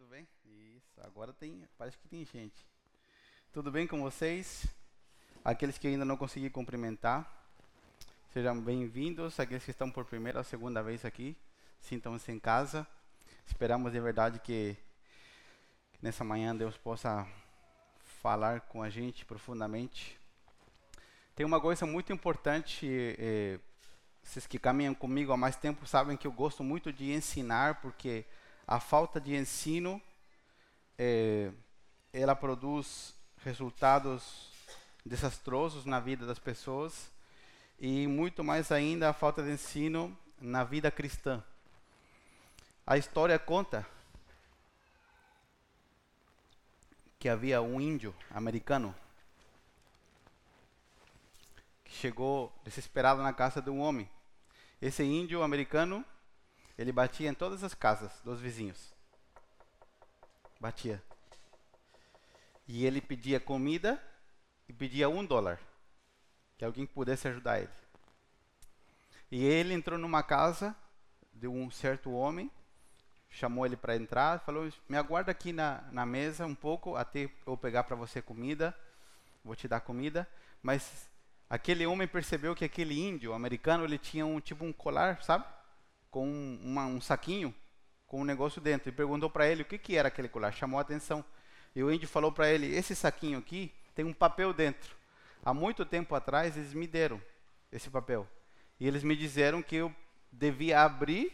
Tudo bem? Isso, agora tem, parece que tem gente. Tudo bem com vocês? Aqueles que ainda não consegui cumprimentar, sejam bem-vindos. Aqueles que estão por primeira ou segunda vez aqui, sintam-se em casa. Esperamos de verdade que, que nessa manhã Deus possa falar com a gente profundamente. Tem uma coisa muito importante, eh, vocês que caminham comigo há mais tempo sabem que eu gosto muito de ensinar, porque a falta de ensino é, ela produz resultados desastrosos na vida das pessoas e muito mais ainda a falta de ensino na vida cristã. A história conta que havia um índio americano que chegou desesperado na casa de um homem. Esse índio americano ele batia em todas as casas dos vizinhos. Batia. E ele pedia comida e pedia um dólar. Que alguém pudesse ajudar ele. E ele entrou numa casa de um certo homem, chamou ele para entrar, falou: Me aguarda aqui na, na mesa um pouco até eu pegar para você comida, vou te dar comida. Mas aquele homem percebeu que aquele índio americano ele tinha um tipo um colar, sabe? Com uma, um saquinho com um negócio dentro e perguntou para ele o que, que era aquele colar. Chamou a atenção. E o índio falou para ele: Esse saquinho aqui tem um papel dentro. Há muito tempo atrás eles me deram esse papel. E eles me disseram que eu devia abrir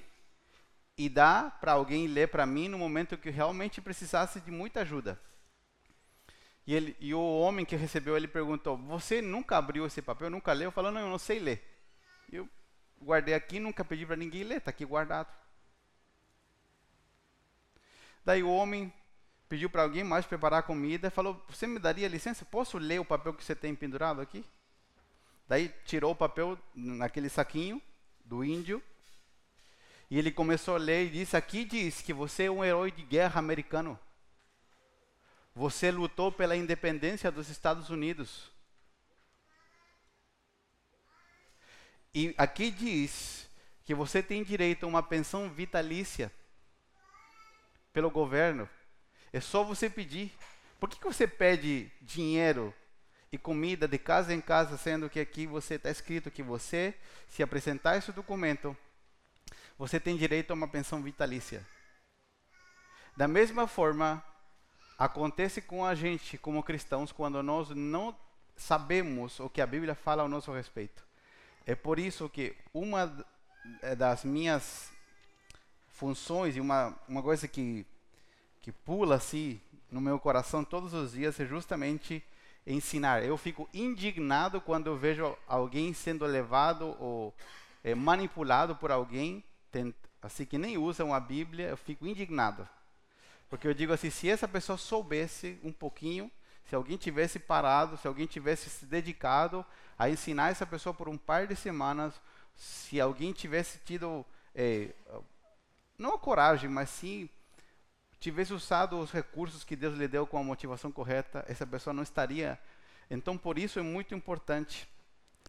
e dar para alguém ler para mim no momento que realmente precisasse de muita ajuda. E, ele, e o homem que recebeu ele perguntou: Você nunca abriu esse papel? Nunca leu? Falou: Não, eu não sei ler. E eu guardei aqui, nunca pedi para ninguém ler, está aqui guardado. Daí o homem pediu para alguém mais preparar a comida, falou: Você me daria licença? Posso ler o papel que você tem pendurado aqui? Daí tirou o papel naquele saquinho do índio e ele começou a ler e disse: Aqui diz que você é um herói de guerra americano. Você lutou pela independência dos Estados Unidos. E aqui diz que você tem direito a uma pensão vitalícia pelo governo. É só você pedir. Por que, que você pede dinheiro e comida de casa em casa, sendo que aqui você está escrito que você, se apresentar esse documento, você tem direito a uma pensão vitalícia? Da mesma forma, acontece com a gente como cristãos quando nós não sabemos o que a Bíblia fala ao nosso respeito. É por isso que uma eh, das minhas funções e uma, uma coisa que, que pula assim no meu coração todos os dias é justamente ensinar. Eu fico indignado quando eu vejo alguém sendo levado ou é, manipulado por alguém, assim que nem usam a Bíblia, eu fico indignado. Porque eu digo assim, se essa pessoa soubesse um pouquinho, se alguém tivesse parado, se alguém tivesse se dedicado a ensinar essa pessoa por um par de semanas, se alguém tivesse tido, é, não a coragem, mas sim tivesse usado os recursos que Deus lhe deu com a motivação correta, essa pessoa não estaria. Então, por isso é muito importante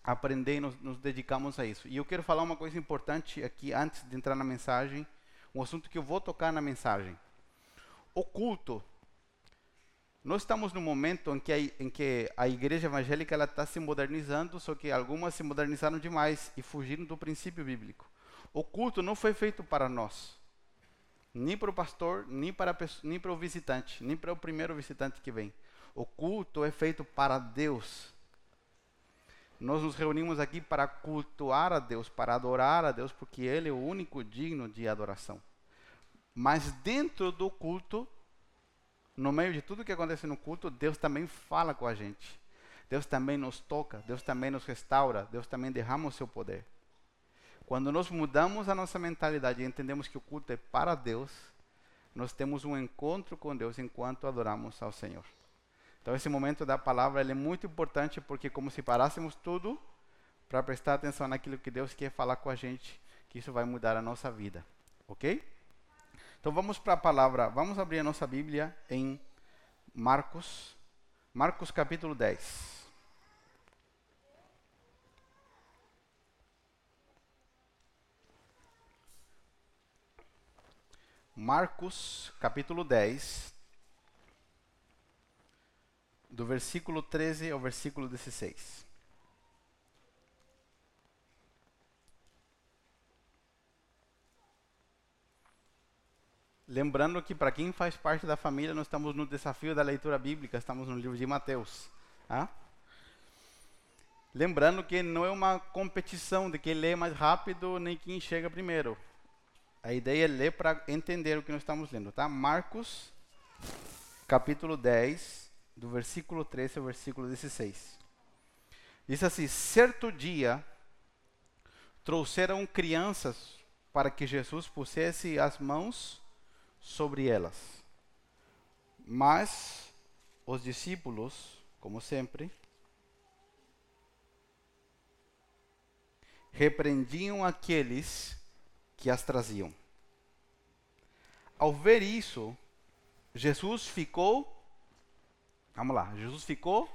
aprender e nos, nos a isso. E eu quero falar uma coisa importante aqui antes de entrar na mensagem, um assunto que eu vou tocar na mensagem. O culto nós estamos no momento em que a, em que a igreja evangélica ela está se modernizando, só que algumas se modernizaram demais e fugiram do princípio bíblico. O culto não foi feito para nós, nem para o pastor, nem para, nem para o visitante, nem para o primeiro visitante que vem. O culto é feito para Deus. Nós nos reunimos aqui para cultuar a Deus, para adorar a Deus, porque Ele é o único digno de adoração. Mas dentro do culto no meio de tudo que acontece no culto, Deus também fala com a gente. Deus também nos toca, Deus também nos restaura, Deus também derrama o seu poder. Quando nós mudamos a nossa mentalidade e entendemos que o culto é para Deus, nós temos um encontro com Deus enquanto adoramos ao Senhor. Então esse momento da palavra é muito importante porque como se parássemos tudo para prestar atenção naquilo que Deus quer falar com a gente, que isso vai mudar a nossa vida. OK? Então vamos para a palavra, vamos abrir a nossa Bíblia em Marcos, Marcos capítulo 10. Marcos, capítulo 10, do versículo 13 ao versículo 16. Lembrando que para quem faz parte da família, nós estamos no desafio da leitura bíblica, estamos no livro de Mateus. Tá? Lembrando que não é uma competição de quem lê mais rápido nem quem chega primeiro. A ideia é ler para entender o que nós estamos lendo, tá? Marcos, capítulo 10, do versículo 13 ao versículo 16. Diz assim: Certo dia trouxeram crianças para que Jesus pusesse as mãos sobre elas. Mas os discípulos, como sempre, repreendiam aqueles que as traziam. Ao ver isso, Jesus ficou. Vamos lá, Jesus ficou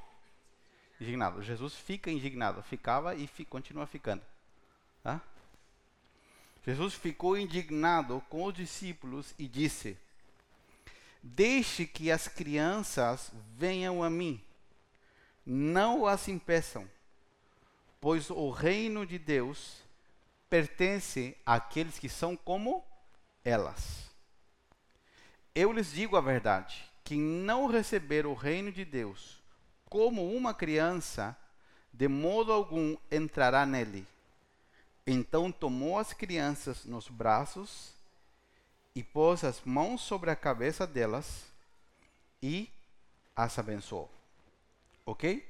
indignado. Jesus fica indignado, ficava e fi, continua ficando. Tá? Jesus ficou indignado com os discípulos e disse: Deixe que as crianças venham a mim, não as impeçam, pois o reino de Deus pertence àqueles que são como elas. Eu lhes digo a verdade: quem não receber o reino de Deus como uma criança, de modo algum entrará nele. Então tomou as crianças nos braços e pôs as mãos sobre a cabeça delas e as abençoou. Ok?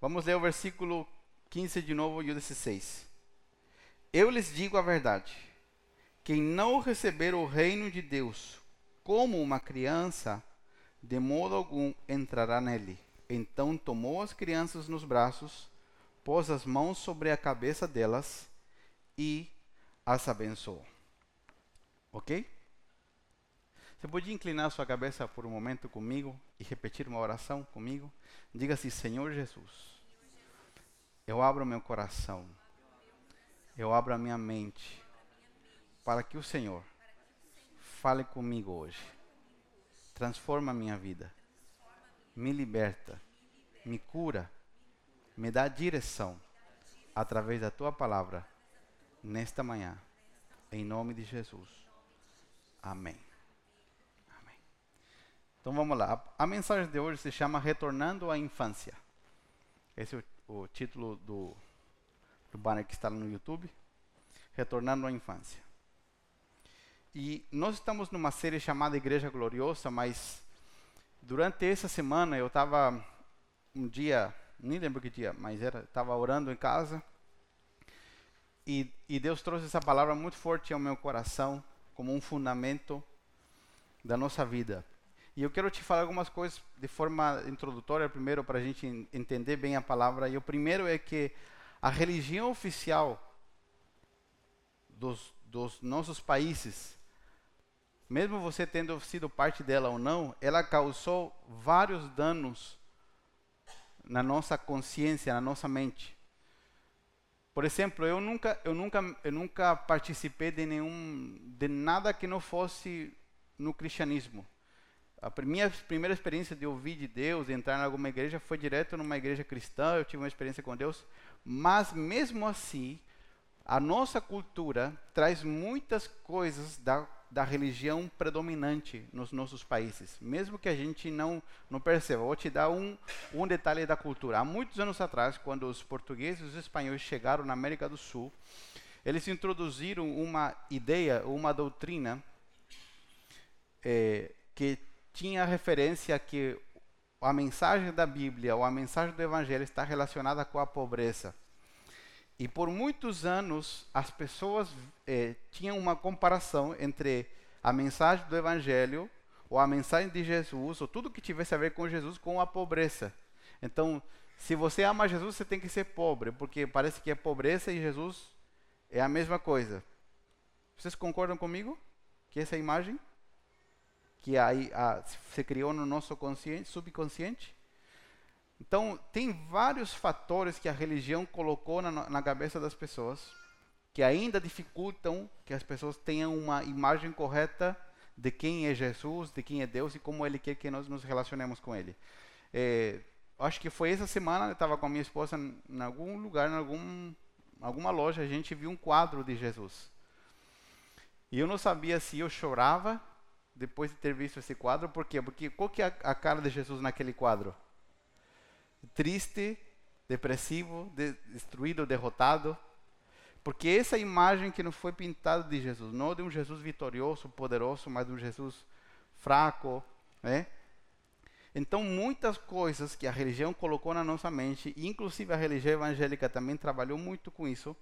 Vamos ler o versículo 15 de novo e o 16. Eu lhes digo a verdade: quem não receber o reino de Deus como uma criança, de modo algum entrará nele. Então tomou as crianças nos braços, pôs as mãos sobre a cabeça delas e as abençoou. Ok? Você pode inclinar sua cabeça por um momento comigo e repetir uma oração comigo? Diga assim: Senhor Jesus, eu abro meu coração, eu abro a minha mente, para que o Senhor fale comigo hoje. Transforma a minha vida, me liberta, me cura, me dá direção através da tua palavra nesta manhã. Em nome de Jesus. Amém. Amém. Então vamos lá. A, mensagem de hoje se chama Retornando à Infância. Esse é o, o título do, do banner que está no YouTube. Retornando à Infância. E nós estamos numa série chamada Igreja Gloriosa, mas durante essa semana eu estava um dia, nem lembro que dia, mas era, estava orando em casa e, e Deus trouxe essa palavra muito forte ao meu coração, como um fundamento da nossa vida. E eu quero te falar algumas coisas de forma introdutória, primeiro, para a gente entender bem a palavra. E o primeiro é que a religião oficial dos, dos nossos países, mesmo você tendo sido parte dela ou não, ela causou vários danos na nossa consciência, na nossa mente. Por exemplo, eu nunca, eu nunca, eu nunca participei de nenhum, de nada que não fosse no cristianismo. A minha primeira experiência de ouvir de Deus, de entrar em alguma igreja, foi direto numa igreja cristã. Eu tive uma experiência com Deus, mas mesmo assim, a nossa cultura traz muitas coisas da da religião predominante nos nossos países, mesmo que a gente não, não perceba. Vou te dar um, um detalhe da cultura. Há muitos anos atrás, quando os portugueses e os espanhóis chegaram na América do Sul, eles introduziram uma ideia, uma doutrina é, que tinha referência a que a mensagem da Bíblia ou a mensagem do Evangelho está relacionada com a pobreza. E por muitos anos as pessoas eh, tinham uma comparação entre a mensagem do Evangelho ou a mensagem de Jesus ou tudo que tivesse a ver com Jesus com a pobreza. Então, se você ama Jesus, você tem que ser pobre, porque parece que a pobreza e Jesus é a mesma coisa. Vocês concordam comigo? Que essa imagem que aí se criou no nosso consciente, subconsciente então, tem vários fatores que a religião colocou na, na cabeça das pessoas que ainda dificultam que as pessoas tenham uma imagem correta de quem é Jesus, de quem é Deus e como Ele quer que nós nos relacionemos com Ele. É, acho que foi essa semana, eu estava com a minha esposa em algum lugar, em algum, alguma loja, a gente viu um quadro de Jesus. E eu não sabia se eu chorava depois de ter visto esse quadro, por quê? Porque qual que é a, a cara de Jesus naquele quadro? Triste, depressivo, de, destruído, derrotado. Porque essa imagem que nos foi pintada de Jesus, não de um Jesus vitorioso, poderoso, mas de um Jesus fraco, né? Então, muitas coisas que a religião colocou na nossa mente, inclusive a religião evangélica também trabalhou muito com isso,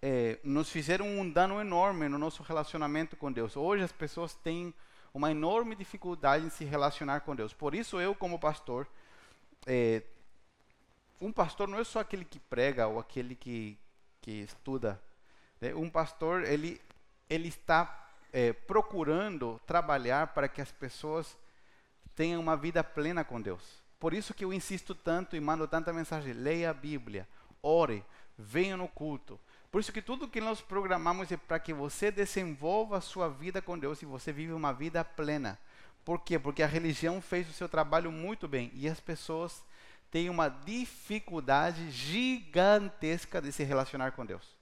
é, nos fizeram um dano enorme no nosso relacionamento com Deus. Hoje as pessoas têm uma enorme dificuldade em se relacionar com Deus. Por isso, eu, como pastor, é, um pastor não é só aquele que prega ou aquele que, que estuda. Né? Um pastor, ele, ele está é, procurando trabalhar para que as pessoas tenham uma vida plena com Deus. Por isso que eu insisto tanto e mando tanta mensagem. Leia a Bíblia, ore, venha no culto. Por isso que tudo que nós programamos é para que você desenvolva a sua vida com Deus e você vive uma vida plena. Por quê? Porque a religião fez o seu trabalho muito bem e as pessoas têm uma dificuldade gigantesca de se relacionar com Deus.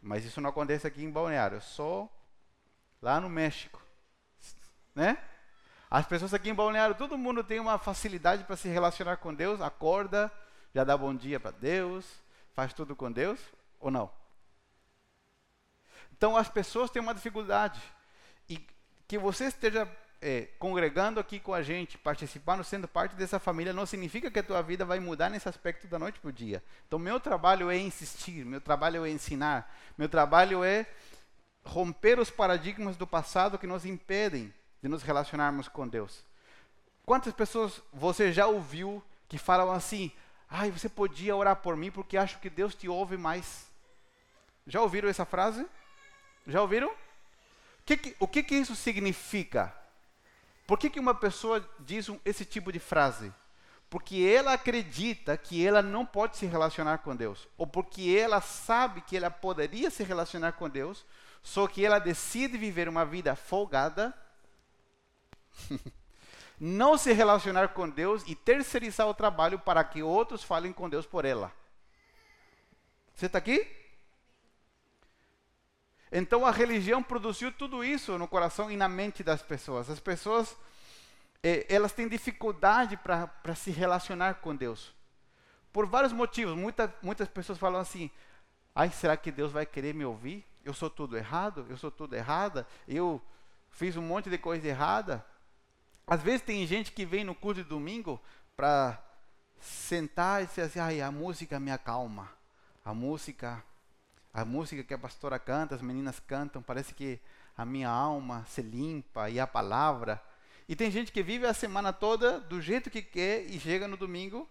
Mas isso não acontece aqui em Balneário, só lá no México, né? As pessoas aqui em Balneário, todo mundo tem uma facilidade para se relacionar com Deus, acorda, já dá bom dia para Deus, faz tudo com Deus ou não? Então as pessoas têm uma dificuldade. E que você esteja é, congregando aqui com a gente, participando, sendo parte dessa família, não significa que a tua vida vai mudar nesse aspecto da noite para o dia. Então, meu trabalho é insistir, meu trabalho é ensinar, meu trabalho é romper os paradigmas do passado que nos impedem de nos relacionarmos com Deus. Quantas pessoas você já ouviu que falam assim: Ai, você podia orar por mim porque acho que Deus te ouve mais. Já ouviram essa frase? Já ouviram? O que, que o que, que isso significa? Por que, que uma pessoa diz um, esse tipo de frase? Porque ela acredita que ela não pode se relacionar com Deus. Ou porque ela sabe que ela poderia se relacionar com Deus, só que ela decide viver uma vida folgada não se relacionar com Deus e terceirizar o trabalho para que outros falem com Deus por ela. Você está aqui? Então a religião produziu tudo isso no coração e na mente das pessoas. As pessoas, eh, elas têm dificuldade para se relacionar com Deus. Por vários motivos. Muita, muitas pessoas falam assim, ai, será que Deus vai querer me ouvir? Eu sou tudo errado? Eu sou tudo errada? Eu fiz um monte de coisa errada? Às vezes tem gente que vem no culto de domingo para sentar e dizer assim, ai, a música me acalma. A música, a música que a pastora canta, as meninas cantam, parece que a minha alma se limpa e a palavra. E tem gente que vive a semana toda do jeito que quer e chega no domingo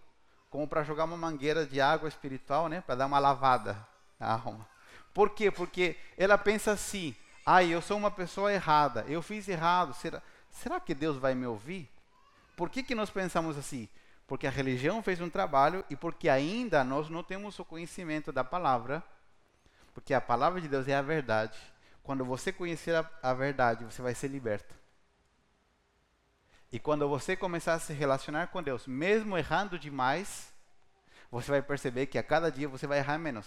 como para jogar uma mangueira de água espiritual, né, para dar uma lavada na alma. Por quê? Porque ela pensa assim: "Ai, eu sou uma pessoa errada, eu fiz errado, será será que Deus vai me ouvir? Por que, que nós pensamos assim? Porque a religião fez um trabalho e porque ainda nós não temos o conhecimento da palavra, porque a palavra de Deus é a verdade. Quando você conhecer a, a verdade, você vai ser liberto. E quando você começar a se relacionar com Deus, mesmo errando demais, você vai perceber que a cada dia você vai errar menos.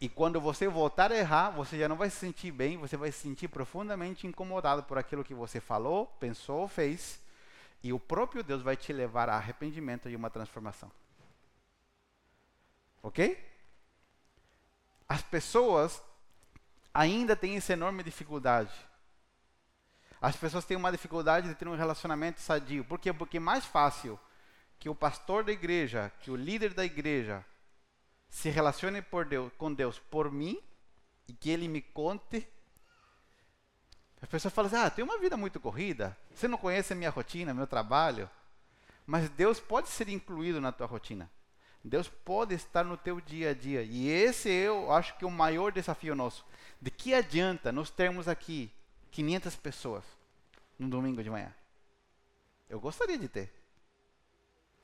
E quando você voltar a errar, você já não vai se sentir bem, você vai se sentir profundamente incomodado por aquilo que você falou, pensou, fez. E o próprio Deus vai te levar a arrependimento e uma transformação. Ok? As pessoas ainda têm essa enorme dificuldade. As pessoas têm uma dificuldade de ter um relacionamento sadio. Por quê? Porque é mais fácil que o pastor da igreja, que o líder da igreja, se relacione por Deus, com Deus por mim e que Ele me conte. As pessoas falam assim: ah, tem uma vida muito corrida, você não conhece a minha rotina, meu trabalho. Mas Deus pode ser incluído na tua rotina. Deus pode estar no teu dia a dia. E esse eu acho que é o maior desafio nosso. De que adianta nós termos aqui 500 pessoas no domingo de manhã? Eu gostaria de ter,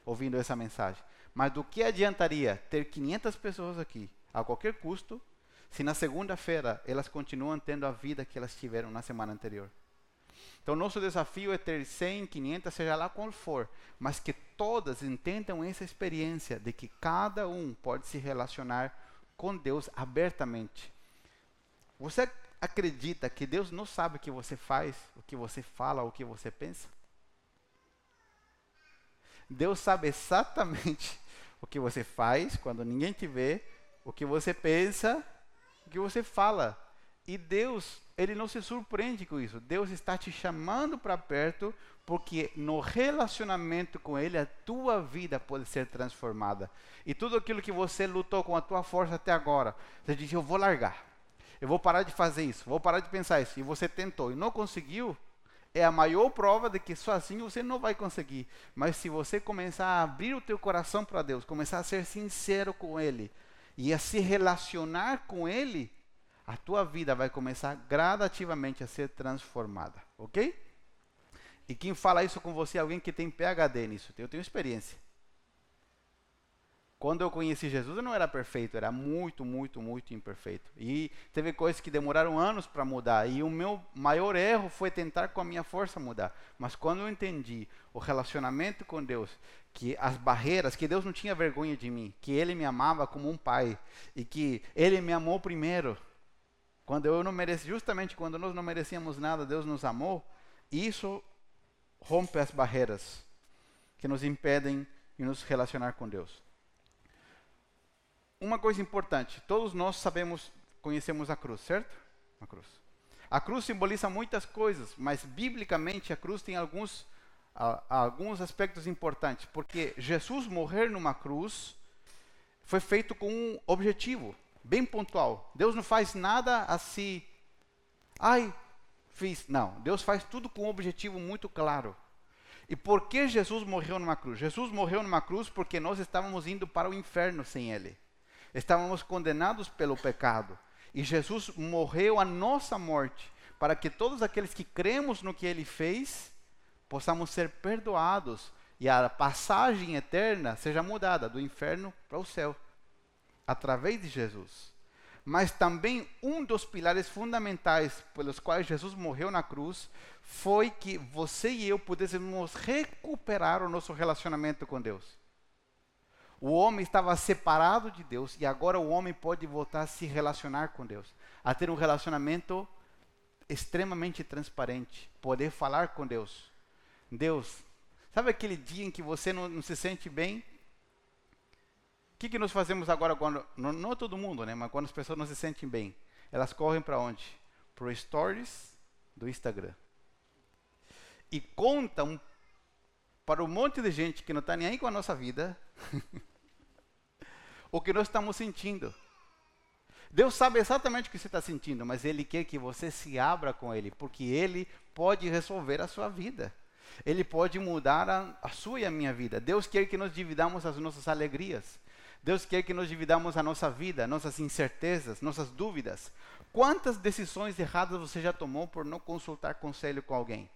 ouvindo essa mensagem. Mas do que adiantaria ter 500 pessoas aqui, a qualquer custo, se na segunda-feira elas continuam tendo a vida que elas tiveram na semana anterior. Então, nosso desafio é ter 100, 500, seja lá qual for, mas que todas entendam essa experiência de que cada um pode se relacionar com Deus abertamente. Você acredita que Deus não sabe o que você faz, o que você fala, o que você pensa? Deus sabe exatamente o que você faz quando ninguém te vê, o que você pensa, o que você fala. E Deus, ele não se surpreende com isso. Deus está te chamando para perto porque no relacionamento com ele a tua vida pode ser transformada. E tudo aquilo que você lutou com a tua força até agora, você diz eu vou largar. Eu vou parar de fazer isso, vou parar de pensar isso. E você tentou e não conseguiu, é a maior prova de que sozinho você não vai conseguir. Mas se você começar a abrir o teu coração para Deus, começar a ser sincero com Ele e a se relacionar com Ele, a tua vida vai começar gradativamente a ser transformada, ok? E quem fala isso com você é alguém que tem PhD nisso. Eu tenho experiência. Quando eu conheci Jesus, eu não era perfeito, era muito, muito, muito imperfeito. E teve coisas que demoraram anos para mudar. E o meu maior erro foi tentar com a minha força mudar. Mas quando eu entendi o relacionamento com Deus, que as barreiras, que Deus não tinha vergonha de mim, que Ele me amava como um pai e que Ele me amou primeiro, quando eu não mereci, justamente quando nós não merecíamos nada, Deus nos amou. Isso rompe as barreiras que nos impedem de nos relacionar com Deus uma coisa importante: todos nós sabemos, conhecemos a cruz, certo? A cruz. A cruz simboliza muitas coisas, mas biblicamente a cruz tem alguns, alguns aspectos importantes, porque Jesus morrer numa cruz foi feito com um objetivo bem pontual. Deus não faz nada assim, ai, fiz. Não, Deus faz tudo com um objetivo muito claro. E por que Jesus morreu numa cruz? Jesus morreu numa cruz porque nós estávamos indo para o inferno sem Ele. Estávamos condenados pelo pecado. E Jesus morreu a nossa morte, para que todos aqueles que cremos no que ele fez, possamos ser perdoados e a passagem eterna seja mudada do inferno para o céu, através de Jesus. Mas também um dos pilares fundamentais pelos quais Jesus morreu na cruz foi que você e eu pudéssemos recuperar o nosso relacionamento com Deus. O homem estava separado de Deus e agora o homem pode voltar a se relacionar com Deus, a ter um relacionamento extremamente transparente, poder falar com Deus. Deus, sabe aquele dia em que você não, não se sente bem? Que, que nós fazemos agora quando, não, não todo mundo, né, mas quando as pessoas não se sentem bem? Elas correm para onde? Para stories do Instagram. E contam para um monte de gente que não está nem aí com a nossa vida o que nós estamos sentindo. Deus sabe exatamente o que você está sentindo, mas Ele quer que você se abra com Ele, porque Ele pode resolver a sua vida. Ele pode mudar a, a sua e a minha vida. Deus quer que nós dividamos as nossas alegrias. Deus quer que nós dividamos a nossa vida, nossas incertezas, nossas dúvidas. Quantas decisões erradas você já tomou por não consultar conselho com alguém?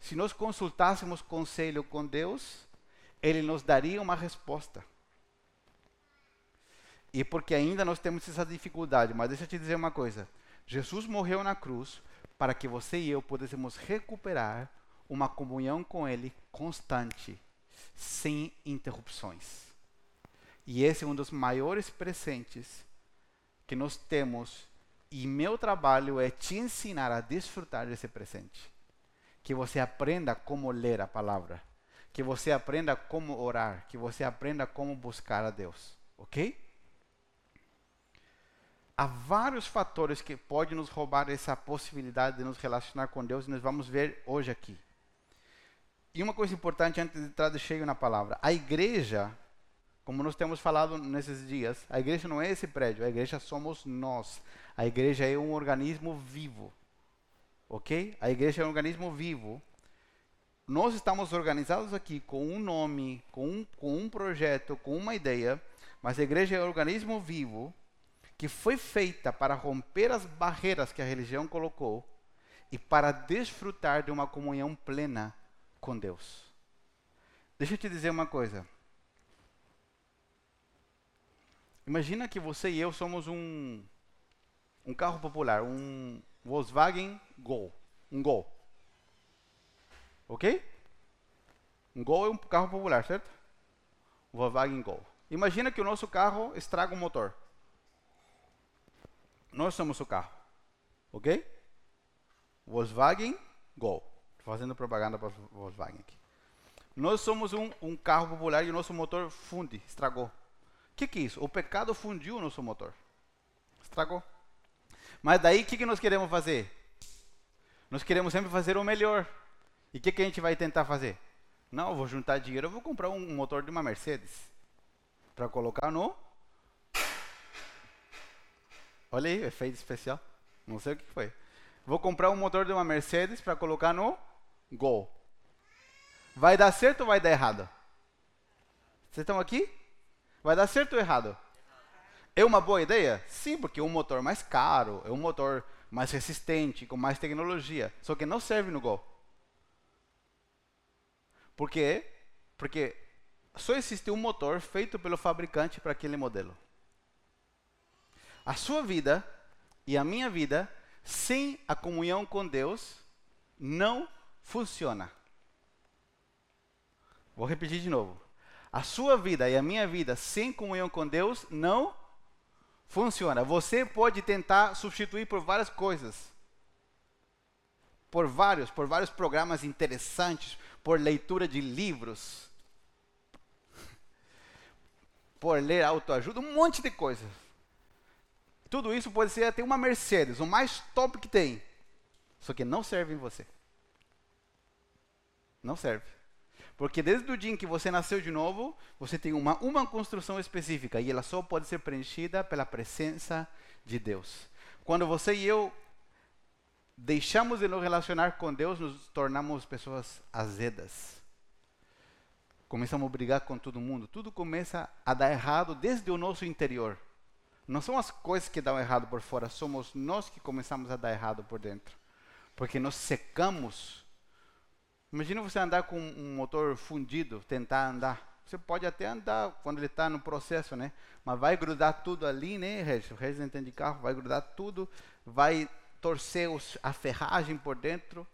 Se nós consultássemos conselho com Deus, Ele nos daria uma resposta. E porque ainda nós temos essa dificuldade, mas deixa eu te dizer uma coisa: Jesus morreu na cruz para que você e eu pudéssemos recuperar uma comunhão com Ele constante, sem interrupções. E esse é um dos maiores presentes que nós temos, e meu trabalho é te ensinar a desfrutar desse presente. Que você aprenda como ler a palavra, que você aprenda como orar, que você aprenda como buscar a Deus, ok? há vários fatores que podem nos roubar essa possibilidade de nos relacionar com Deus e nós vamos ver hoje aqui. E uma coisa importante antes de entrar de cheio na palavra: a igreja, como nós temos falado nesses dias, a igreja não é esse prédio, a igreja somos nós. A igreja é um organismo vivo. Ok? A igreja é um organismo vivo. Nós estamos organizados aqui com um nome, com um, com um projeto, com uma ideia, mas a igreja é um organismo vivo que foi feita para romper as barreiras que a religião colocou e para desfrutar de uma comunhão plena com Deus. Deixa eu te dizer uma coisa. Imagina que você e eu somos um um carro popular, um Volkswagen Gol, um Gol. Ok? Um Gol é um carro popular, certo? Um Volkswagen Gol. Imagina que o nosso carro estraga o motor. Nós somos o carro. Ok? Volkswagen Gol. Estou fazendo propaganda para Volkswagen aqui. Nós somos um, um, carro popular e o nosso motor funde, estragou. O que, que é isso? O pecado fundiu o nosso motor. Estragou. Mas daí o que, que nós queremos fazer? Nós queremos sempre fazer o melhor. E o que, que a gente vai tentar fazer? Não, eu vou juntar dinheiro, eu vou comprar um motor de uma Mercedes. Para colocar no. Olha aí, efeito especial. Não sei o que foi. Vou comprar um motor de uma Mercedes para colocar no Gol. Vai dar certo ou vai dar errado? Vocês estão aqui? Vai dar certo ou errado? É uma boa ideia? Sim, porque é um motor mais caro, é um motor mais resistente, com mais tecnologia. Só que não serve no Gol. Por quê? Porque só existe um motor feito pelo fabricante para aquele modelo. A sua vida e a minha vida, sem a comunhão com Deus, não funciona. Vou repetir de novo. A sua vida e a minha vida sem comunhão com Deus não funciona. Você pode tentar substituir por várias coisas. Por vários, por vários programas interessantes, por leitura de livros, por ler autoajuda, um monte de coisas. Tudo isso pode ser até uma Mercedes, o mais top que tem. Só que não serve em você. Não serve. Porque desde o dia em que você nasceu de novo, você tem uma, uma construção específica e ela só pode ser preenchida pela presença de Deus. Quando você e eu deixamos de nos relacionar com Deus, nos tornamos pessoas azedas. Começamos a brigar com todo mundo. Tudo começa a dar errado desde o nosso interior. Não são as coisas que dão errado por fora, somos nós que começamos a dar errado por dentro. Porque nós secamos Imagina você andar com um motor fundido, tentar andar. Você pode até andar quando ele está no processo, né? Mas vai grudar tudo ali, né, Regis? O Regis entende de carro, vai grudar tudo, vai torcer os, a ferragem por dentro.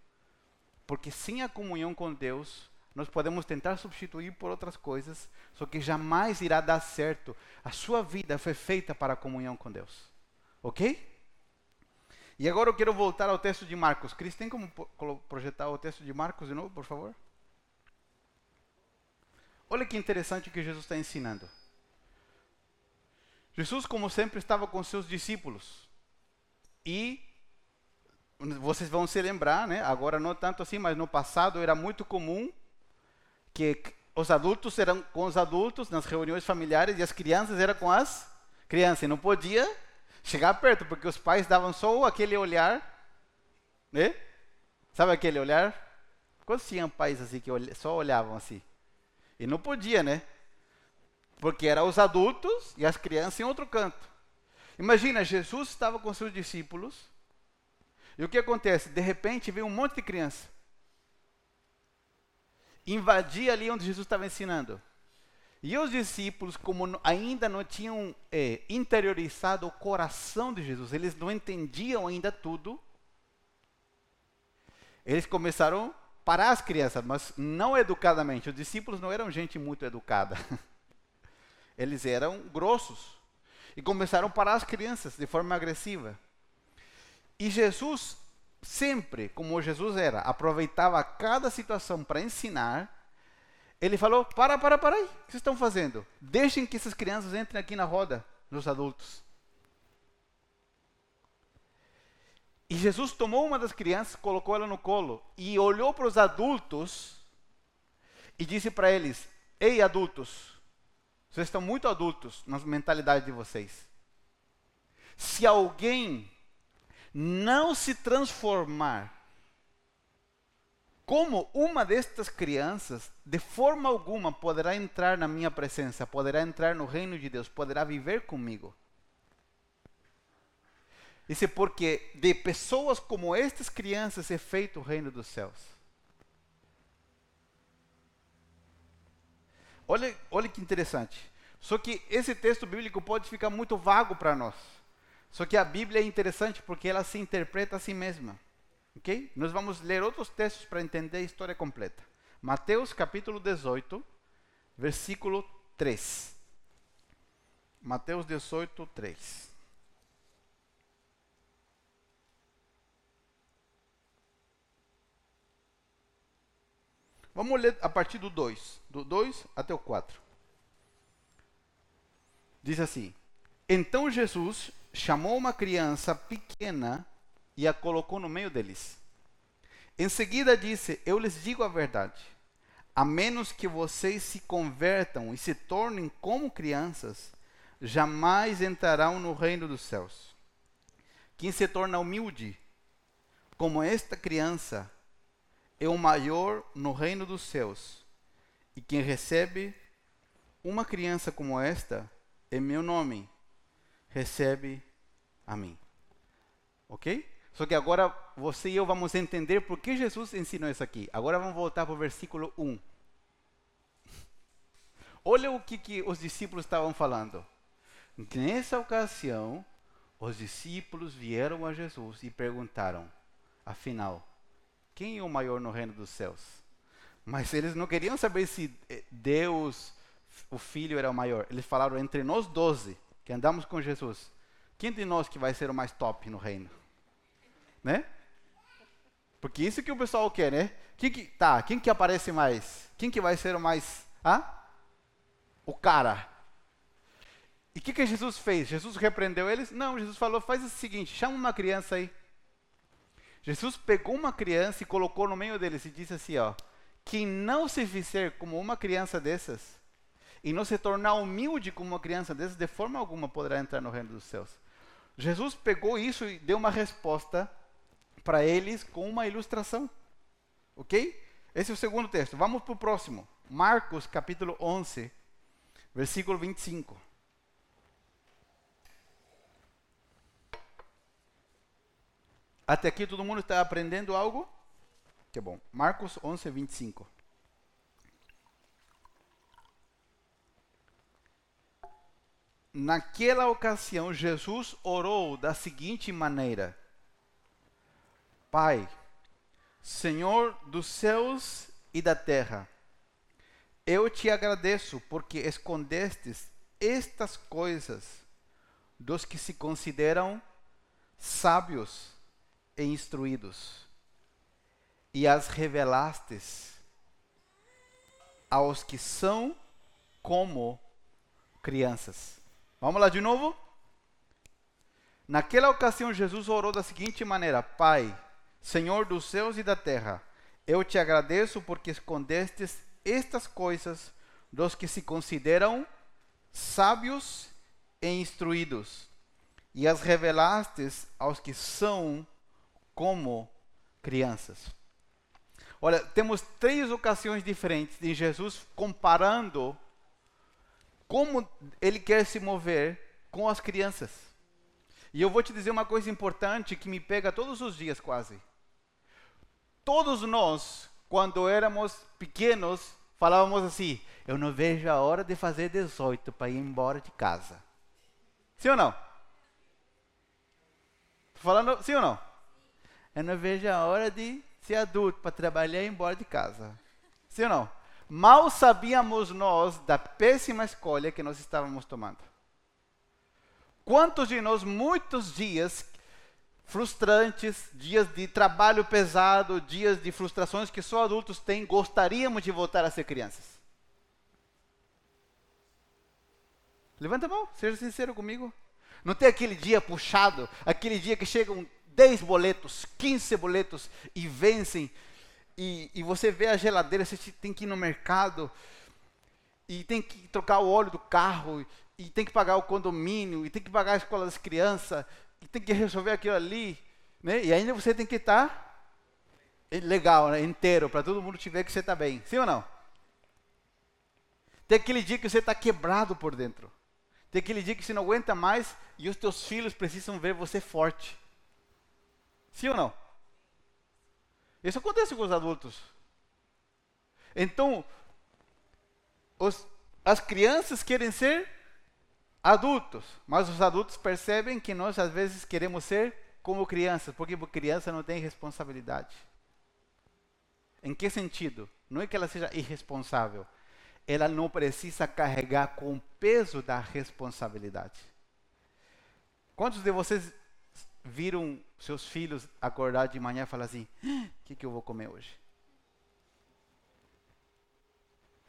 Porque sem a comunhão com Deus, nós podemos tentar substituir por outras coisas, só que jamais irá dar certo. A sua vida foi feita para a comunhão com Deus. Ok? E agora eu quero voltar ao texto de Marcos. Cris, tem como projetar o texto de Marcos de novo, por favor? Olha que interessante o que Jesus está ensinando. Jesus, como sempre, estava com seus discípulos. E vocês vão se lembrar, né? agora não tanto assim, mas no passado era muito comum que os adultos eram com os adultos nas reuniões familiares e as crianças eram com as crianças. Não podia chegar perto, porque os pais davam só aquele olhar, né? Sabe aquele olhar? Quantos tinham pais assim que só olhavam assim? E não podia, né? Porque eram os adultos e as crianças em outro canto. Imagina, Jesus estava com seus discípulos. E o que acontece? De repente vem um monte de criança. Invadir ali onde Jesus estava ensinando. E os discípulos, como ainda não tinham é, interiorizado o coração de Jesus, eles não entendiam ainda tudo, eles começaram a parar as crianças, mas não educadamente. Os discípulos não eram gente muito educada. Eles eram grossos. E começaram a parar as crianças de forma agressiva. E Jesus, sempre, como Jesus era, aproveitava cada situação para ensinar ele falou: para, para, para aí. O que vocês estão fazendo? Deixem que essas crianças entrem aqui na roda dos adultos. E Jesus tomou uma das crianças, colocou ela no colo e olhou para os adultos e disse para eles: Ei, adultos, vocês estão muito adultos na mentalidade de vocês. Se alguém não se transformar como uma destas crianças, de forma alguma, poderá entrar na minha presença, poderá entrar no reino de Deus, poderá viver comigo. Disse, porque de pessoas como estas crianças é feito o reino dos céus. Olha, olha que interessante. Só que esse texto bíblico pode ficar muito vago para nós. Só que a Bíblia é interessante porque ela se interpreta a si mesma. Ok? Nós vamos ler outros textos para entender a história completa. Mateus capítulo 18, versículo 3. Mateus 18, 3. Vamos ler a partir do 2, do 2 até o 4. Diz assim: Então Jesus chamou uma criança pequena e a colocou no meio deles. Em seguida disse: Eu lhes digo a verdade. A menos que vocês se convertam e se tornem como crianças, jamais entrarão no reino dos céus. Quem se torna humilde, como esta criança, é o maior no reino dos céus. E quem recebe uma criança como esta, em meu nome, recebe a mim. Ok? Só que agora você e eu vamos entender por que Jesus ensinou isso aqui. Agora vamos voltar para o versículo 1. Olha o que, que os discípulos estavam falando. Nessa ocasião, os discípulos vieram a Jesus e perguntaram: afinal, quem é o maior no reino dos céus? Mas eles não queriam saber se eh, Deus, o Filho, era o maior. Eles falaram entre nós doze, que andamos com Jesus. Quem de nós que vai ser o mais top no reino? Né? Porque isso que o pessoal quer, né? Quem que, tá, quem que aparece mais? Quem que vai ser o mais... Ah? O cara. E o que, que Jesus fez? Jesus repreendeu eles? Não, Jesus falou, faz o seguinte, chama uma criança aí. Jesus pegou uma criança e colocou no meio deles e disse assim, ó, quem não se fizer como uma criança dessas e não se tornar humilde como uma criança dessas, de forma alguma poderá entrar no reino dos céus. Jesus pegou isso e deu uma resposta para eles com uma ilustração. Ok? Esse é o segundo texto. Vamos para o próximo. Marcos capítulo 11, versículo 25. Até aqui todo mundo está aprendendo algo? Que bom. Marcos 11, 25. Naquela ocasião, Jesus orou da seguinte maneira: Pai, Senhor dos céus e da terra, eu te agradeço porque escondestes estas coisas dos que se consideram sábios e instruídos, e as revelastes aos que são como crianças. Vamos lá de novo? Naquela ocasião, Jesus orou da seguinte maneira: Pai, Senhor dos céus e da terra, eu te agradeço porque escondestes estas coisas dos que se consideram sábios e instruídos, e as revelastes aos que são como crianças. Olha, temos três ocasiões diferentes de Jesus comparando como ele quer se mover com as crianças. E eu vou te dizer uma coisa importante que me pega todos os dias quase. Todos nós, quando éramos pequenos, falávamos assim: eu não vejo a hora de fazer 18 para ir embora de casa. Sim ou não? Falando sim ou não? eu não vejo a hora de ser adulto para trabalhar e ir embora de casa. Sim ou não? Mal sabíamos nós da péssima escolha que nós estávamos tomando. Quantos de nós, muitos dias frustrantes, dias de trabalho pesado, dias de frustrações que só adultos têm, gostaríamos de voltar a ser crianças? Levanta a mão, seja sincero comigo. Não tem aquele dia puxado, aquele dia que chegam 10 boletos, 15 boletos e vencem. E, e você vê a geladeira, você tem que ir no mercado e tem que trocar o óleo do carro e tem que pagar o condomínio e tem que pagar a escola das crianças e tem que resolver aquilo ali, né? E ainda você tem que estar tá legal, né? inteiro, para todo mundo te ver que você está bem. Sim ou não? Tem aquele dia que você está quebrado por dentro. Tem aquele dia que você não aguenta mais e os teus filhos precisam ver você forte. Sim ou não? Isso acontece com os adultos. Então, os, as crianças querem ser adultos, mas os adultos percebem que nós às vezes queremos ser como crianças, porque criança não tem responsabilidade. Em que sentido? Não é que ela seja irresponsável, ela não precisa carregar com o peso da responsabilidade. Quantos de vocês viram seus filhos acordar de manhã e falar assim: o ah, que, que eu vou comer hoje?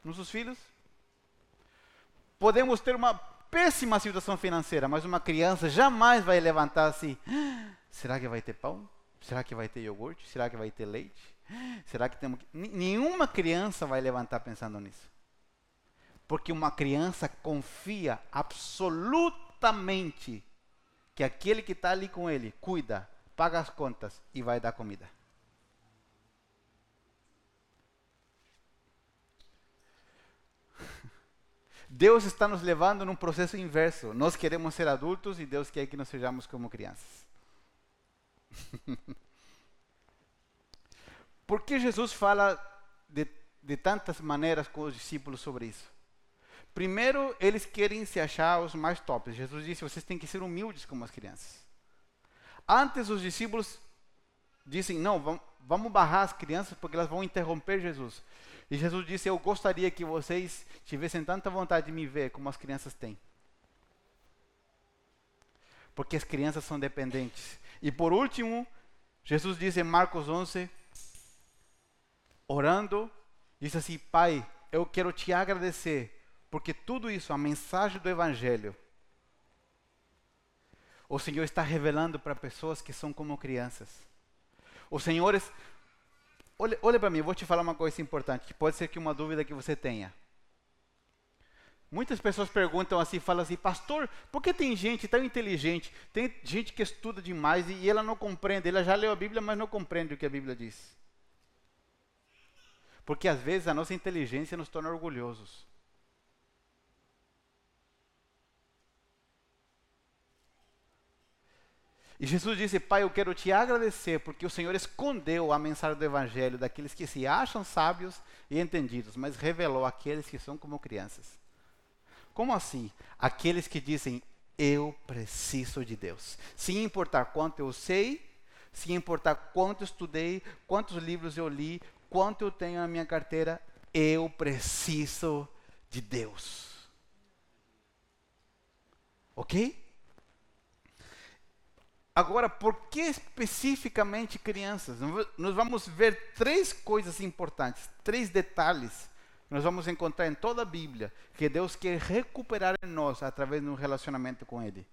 Nossos filhos? Podemos ter uma péssima situação financeira, mas uma criança jamais vai levantar assim: ah, será que vai ter pão? Será que vai ter iogurte? Será que vai ter leite? Será que temos. Nenhuma criança vai levantar pensando nisso. Porque uma criança confia absolutamente que aquele que está ali com ele cuida, paga as contas e vai dar comida. Deus está nos levando num processo inverso. Nós queremos ser adultos e Deus quer que nós sejamos como crianças. Por que Jesus fala de, de tantas maneiras com os discípulos sobre isso? Primeiro, eles querem se achar os mais tops. Jesus disse: vocês têm que ser humildes como as crianças. Antes, os discípulos dizem: não, vamos barrar as crianças porque elas vão interromper Jesus. E Jesus disse: Eu gostaria que vocês tivessem tanta vontade de me ver como as crianças têm. Porque as crianças são dependentes. E por último, Jesus diz em Marcos 11: orando, disse assim: Pai, eu quero te agradecer, porque tudo isso, a mensagem do Evangelho, o Senhor está revelando para pessoas que são como crianças. Os senhores, olha, olha para mim, eu vou te falar uma coisa importante, que pode ser que uma dúvida que você tenha. Muitas pessoas perguntam assim, falam assim, pastor, por que tem gente tão inteligente, tem gente que estuda demais e, e ela não compreende, ela já leu a Bíblia, mas não compreende o que a Bíblia diz? Porque às vezes a nossa inteligência nos torna orgulhosos. E Jesus disse: Pai, eu quero te agradecer porque o Senhor escondeu a mensagem do Evangelho daqueles que se acham sábios e entendidos, mas revelou aqueles que são como crianças. Como assim? Aqueles que dizem: Eu preciso de Deus. Sem importar quanto eu sei, sem importar quanto estudei, quantos livros eu li, quanto eu tenho na minha carteira, eu preciso de Deus. Ok? Agora, por que especificamente crianças? Nós vamos ver três coisas importantes, três detalhes que nós vamos encontrar em toda a Bíblia que Deus quer recuperar em nós através de um relacionamento com Ele.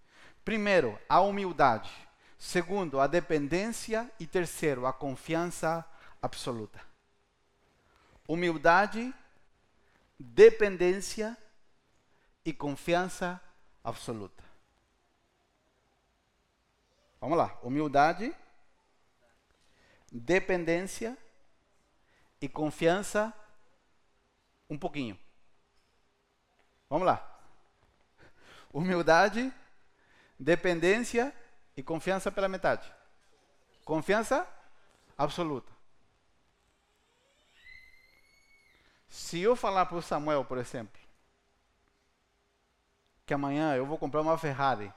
Primeiro, a humildade. Segundo, a dependência. E terceiro, a confiança absoluta humildade, dependência e confiança absoluta. Vamos lá. Humildade, dependência e confiança um pouquinho. Vamos lá. Humildade, dependência e confiança pela metade. Confiança absoluta. Se eu falar para o Samuel, por exemplo, que amanhã eu vou comprar uma Ferrari,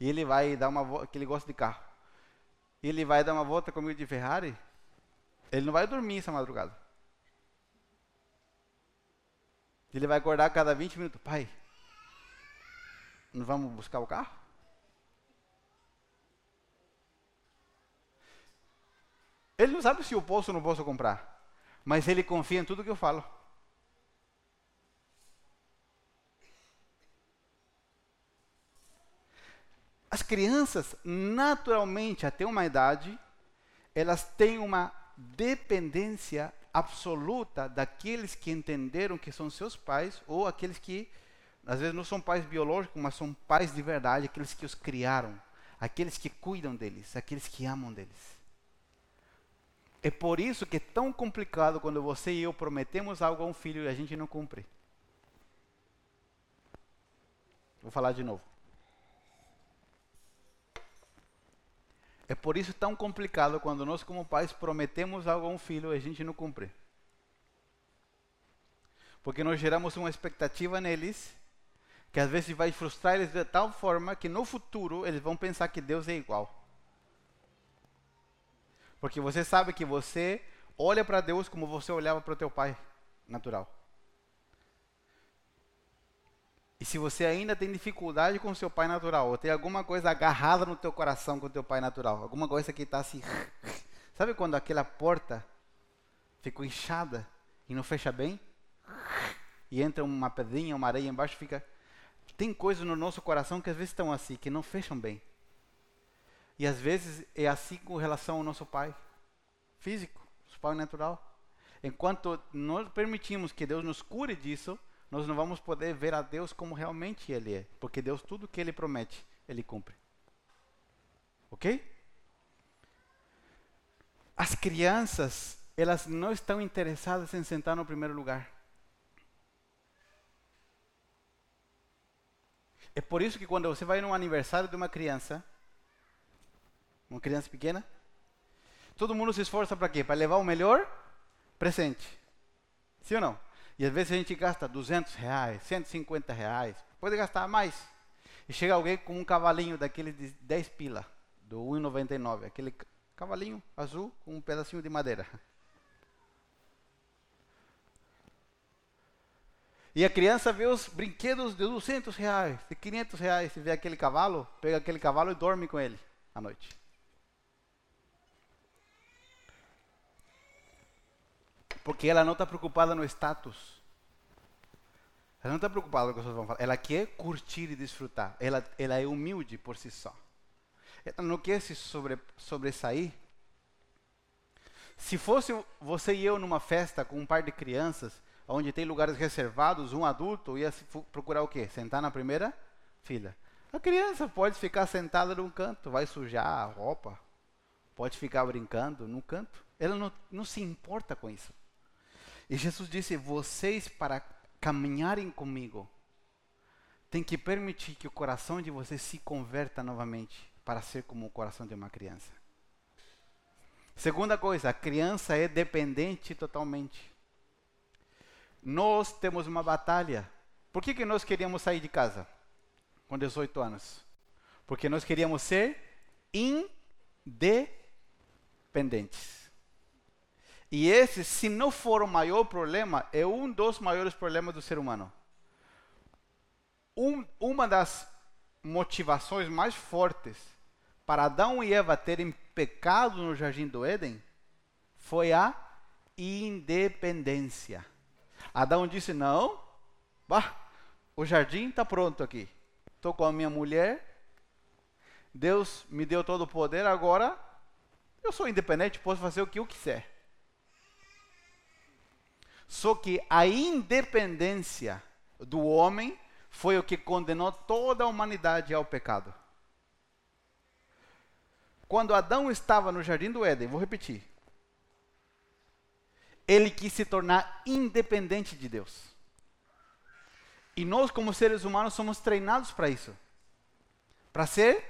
e ele vai dar uma volta, que ele gosta de carro, e ele vai dar uma volta comigo de Ferrari, ele não vai dormir essa madrugada. Ele vai acordar a cada 20 minutos, pai, não vamos buscar o carro? Ele não sabe se eu posso ou não posso comprar mas ele confia em tudo que eu falo. As crianças, naturalmente, até uma idade, elas têm uma dependência absoluta daqueles que entenderam que são seus pais, ou aqueles que, às vezes, não são pais biológicos, mas são pais de verdade, aqueles que os criaram, aqueles que cuidam deles, aqueles que amam deles. É por isso que é tão complicado quando você e eu prometemos algo a um filho e a gente não cumpre. Vou falar de novo. É por isso tão complicado quando nós, como pais, prometemos algo a um filho e a gente não cumpre. Porque nós geramos uma expectativa neles que às vezes vai frustrar eles de tal forma que no futuro eles vão pensar que Deus é igual. Porque você sabe que você olha para Deus como você olhava para o teu pai natural. E se você ainda tem dificuldade com seu pai natural, ou tem alguma coisa agarrada no teu coração com teu pai natural, alguma coisa que está assim, sabe quando aquela porta ficou inchada e não fecha bem? E entra uma pedrinha, uma areia embaixo, fica. Tem coisas no nosso coração que às vezes estão assim, que não fecham bem. E às vezes é assim com relação ao nosso pai físico, nosso pai natural. Enquanto nós permitimos que Deus nos cure disso, nós não vamos poder ver a Deus como realmente Ele é. Porque Deus, tudo que Ele promete, Ele cumpre. Ok? As crianças, elas não estão interessadas em sentar no primeiro lugar. É por isso que quando você vai no aniversário de uma criança, uma criança pequena, todo mundo se esforça para quê? Para levar o melhor presente. Sim ou não? E às vezes a gente gasta 200 reais, 150 reais, pode gastar mais. E chega alguém com um cavalinho daquele de 10 pila, do 1,99, aquele cavalinho azul com um pedacinho de madeira. E a criança vê os brinquedos de 200 reais, de 500 reais, e vê aquele cavalo, pega aquele cavalo e dorme com ele à noite. Porque ela não está preocupada no status. Ela não está preocupada com o que as pessoas vão falar. Ela quer curtir e desfrutar. Ela, ela é humilde por si só. Ela não quer se sobre, sobressair. Se fosse você e eu numa festa com um par de crianças, onde tem lugares reservados, um adulto ia procurar o quê? Sentar na primeira fila. A criança pode ficar sentada num canto, vai sujar a roupa, pode ficar brincando num canto. Ela não, não se importa com isso. E Jesus disse: vocês, para caminharem comigo, têm que permitir que o coração de vocês se converta novamente para ser como o coração de uma criança. Segunda coisa, a criança é dependente totalmente. Nós temos uma batalha. Por que, que nós queríamos sair de casa com 18 anos? Porque nós queríamos ser independentes. E esse, se não for o maior problema, é um dos maiores problemas do ser humano. Um, uma das motivações mais fortes para Adão e Eva terem pecado no jardim do Éden foi a independência. Adão disse: Não, bah, o jardim está pronto aqui. Estou com a minha mulher. Deus me deu todo o poder, agora eu sou independente, posso fazer o que eu quiser. Só que a independência do homem foi o que condenou toda a humanidade ao pecado. Quando Adão estava no jardim do Éden, vou repetir. Ele quis se tornar independente de Deus. E nós, como seres humanos, somos treinados para isso para ser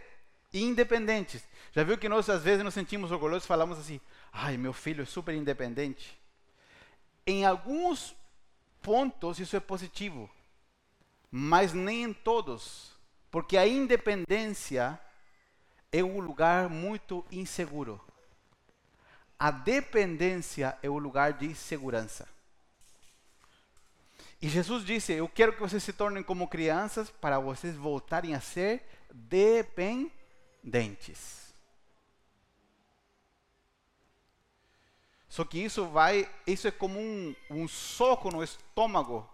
independentes. Já viu que nós, às vezes, nos sentimos orgulhosos e falamos assim: ai, meu filho é super independente. Em alguns pontos isso é positivo, mas nem em todos, porque a independência é um lugar muito inseguro. A dependência é um lugar de segurança. E Jesus disse: Eu quero que vocês se tornem como crianças para vocês voltarem a ser dependentes. Só que isso vai, isso é como um, um soco no estômago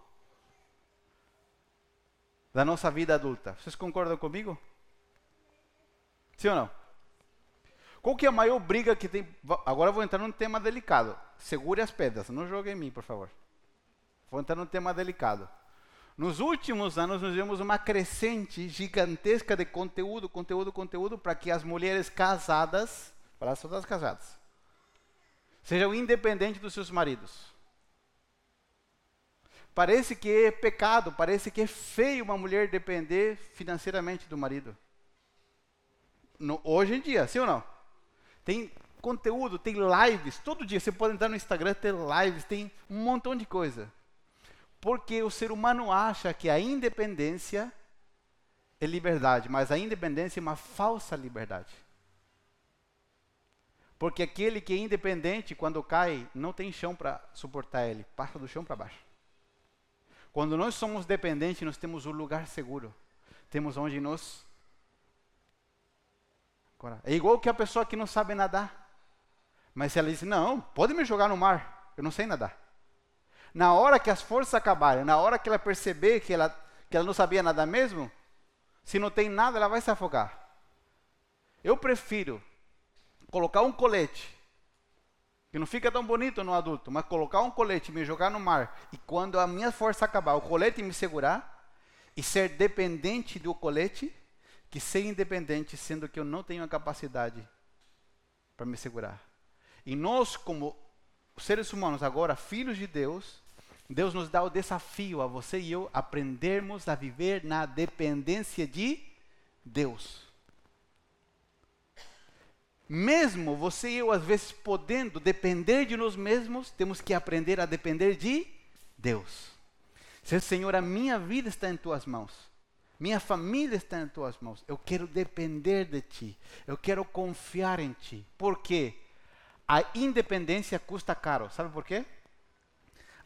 da nossa vida adulta. Vocês concordam comigo? Sim ou não? Qual que é a maior briga que tem? Agora vou entrar num tema delicado. Segure as pedras, não jogue em mim, por favor. Vou entrar num tema delicado. Nos últimos anos, nós vemos uma crescente gigantesca de conteúdo, conteúdo, conteúdo, para que as mulheres casadas, para as pessoas casadas, Sejam independentes dos seus maridos. Parece que é pecado, parece que é feio uma mulher depender financeiramente do marido. No, hoje em dia, sim ou não? Tem conteúdo, tem lives, todo dia você pode entrar no Instagram, ter lives, tem um montão de coisa. Porque o ser humano acha que a independência é liberdade, mas a independência é uma falsa liberdade. Porque aquele que é independente, quando cai, não tem chão para suportar ele, passa do chão para baixo. Quando nós somos dependentes, nós temos um lugar seguro. Temos onde nos. É igual que a pessoa que não sabe nadar. Mas se ela diz, não, pode me jogar no mar, eu não sei nadar. Na hora que as forças acabarem, na hora que ela perceber que ela, que ela não sabia nadar mesmo, se não tem nada, ela vai se afogar. Eu prefiro colocar um colete, que não fica tão bonito no adulto, mas colocar um colete me jogar no mar, e quando a minha força acabar, o colete me segurar, e ser dependente do colete, que ser independente, sendo que eu não tenho a capacidade para me segurar. E nós, como seres humanos, agora, filhos de Deus, Deus nos dá o desafio a você e eu aprendermos a viver na dependência de Deus. Mesmo você e eu, às vezes, podendo depender de nós mesmos, temos que aprender a depender de Deus. Senhor, a minha vida está em tuas mãos. Minha família está em tuas mãos. Eu quero depender de ti. Eu quero confiar em ti. Por quê? A independência custa caro. Sabe por quê?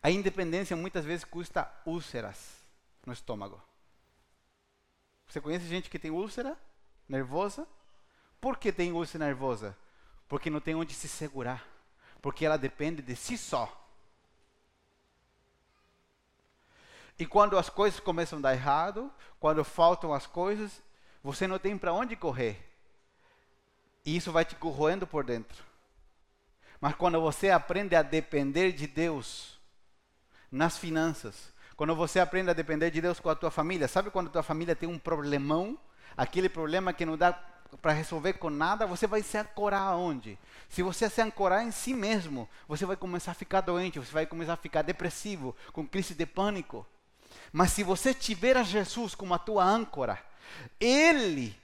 A independência muitas vezes custa úlceras no estômago. Você conhece gente que tem úlcera nervosa? Por que tem úlcera nervosa? Porque não tem onde se segurar. Porque ela depende de si só. E quando as coisas começam a dar errado, quando faltam as coisas, você não tem para onde correr. E isso vai te corroendo por dentro. Mas quando você aprende a depender de Deus nas finanças, quando você aprende a depender de Deus com a tua família, sabe quando a tua família tem um problemão, aquele problema que não dá para resolver com nada, você vai se ancorar aonde? Se você se ancorar em si mesmo, você vai começar a ficar doente, você vai começar a ficar depressivo, com crise de pânico. Mas se você tiver a Jesus como a tua âncora, Ele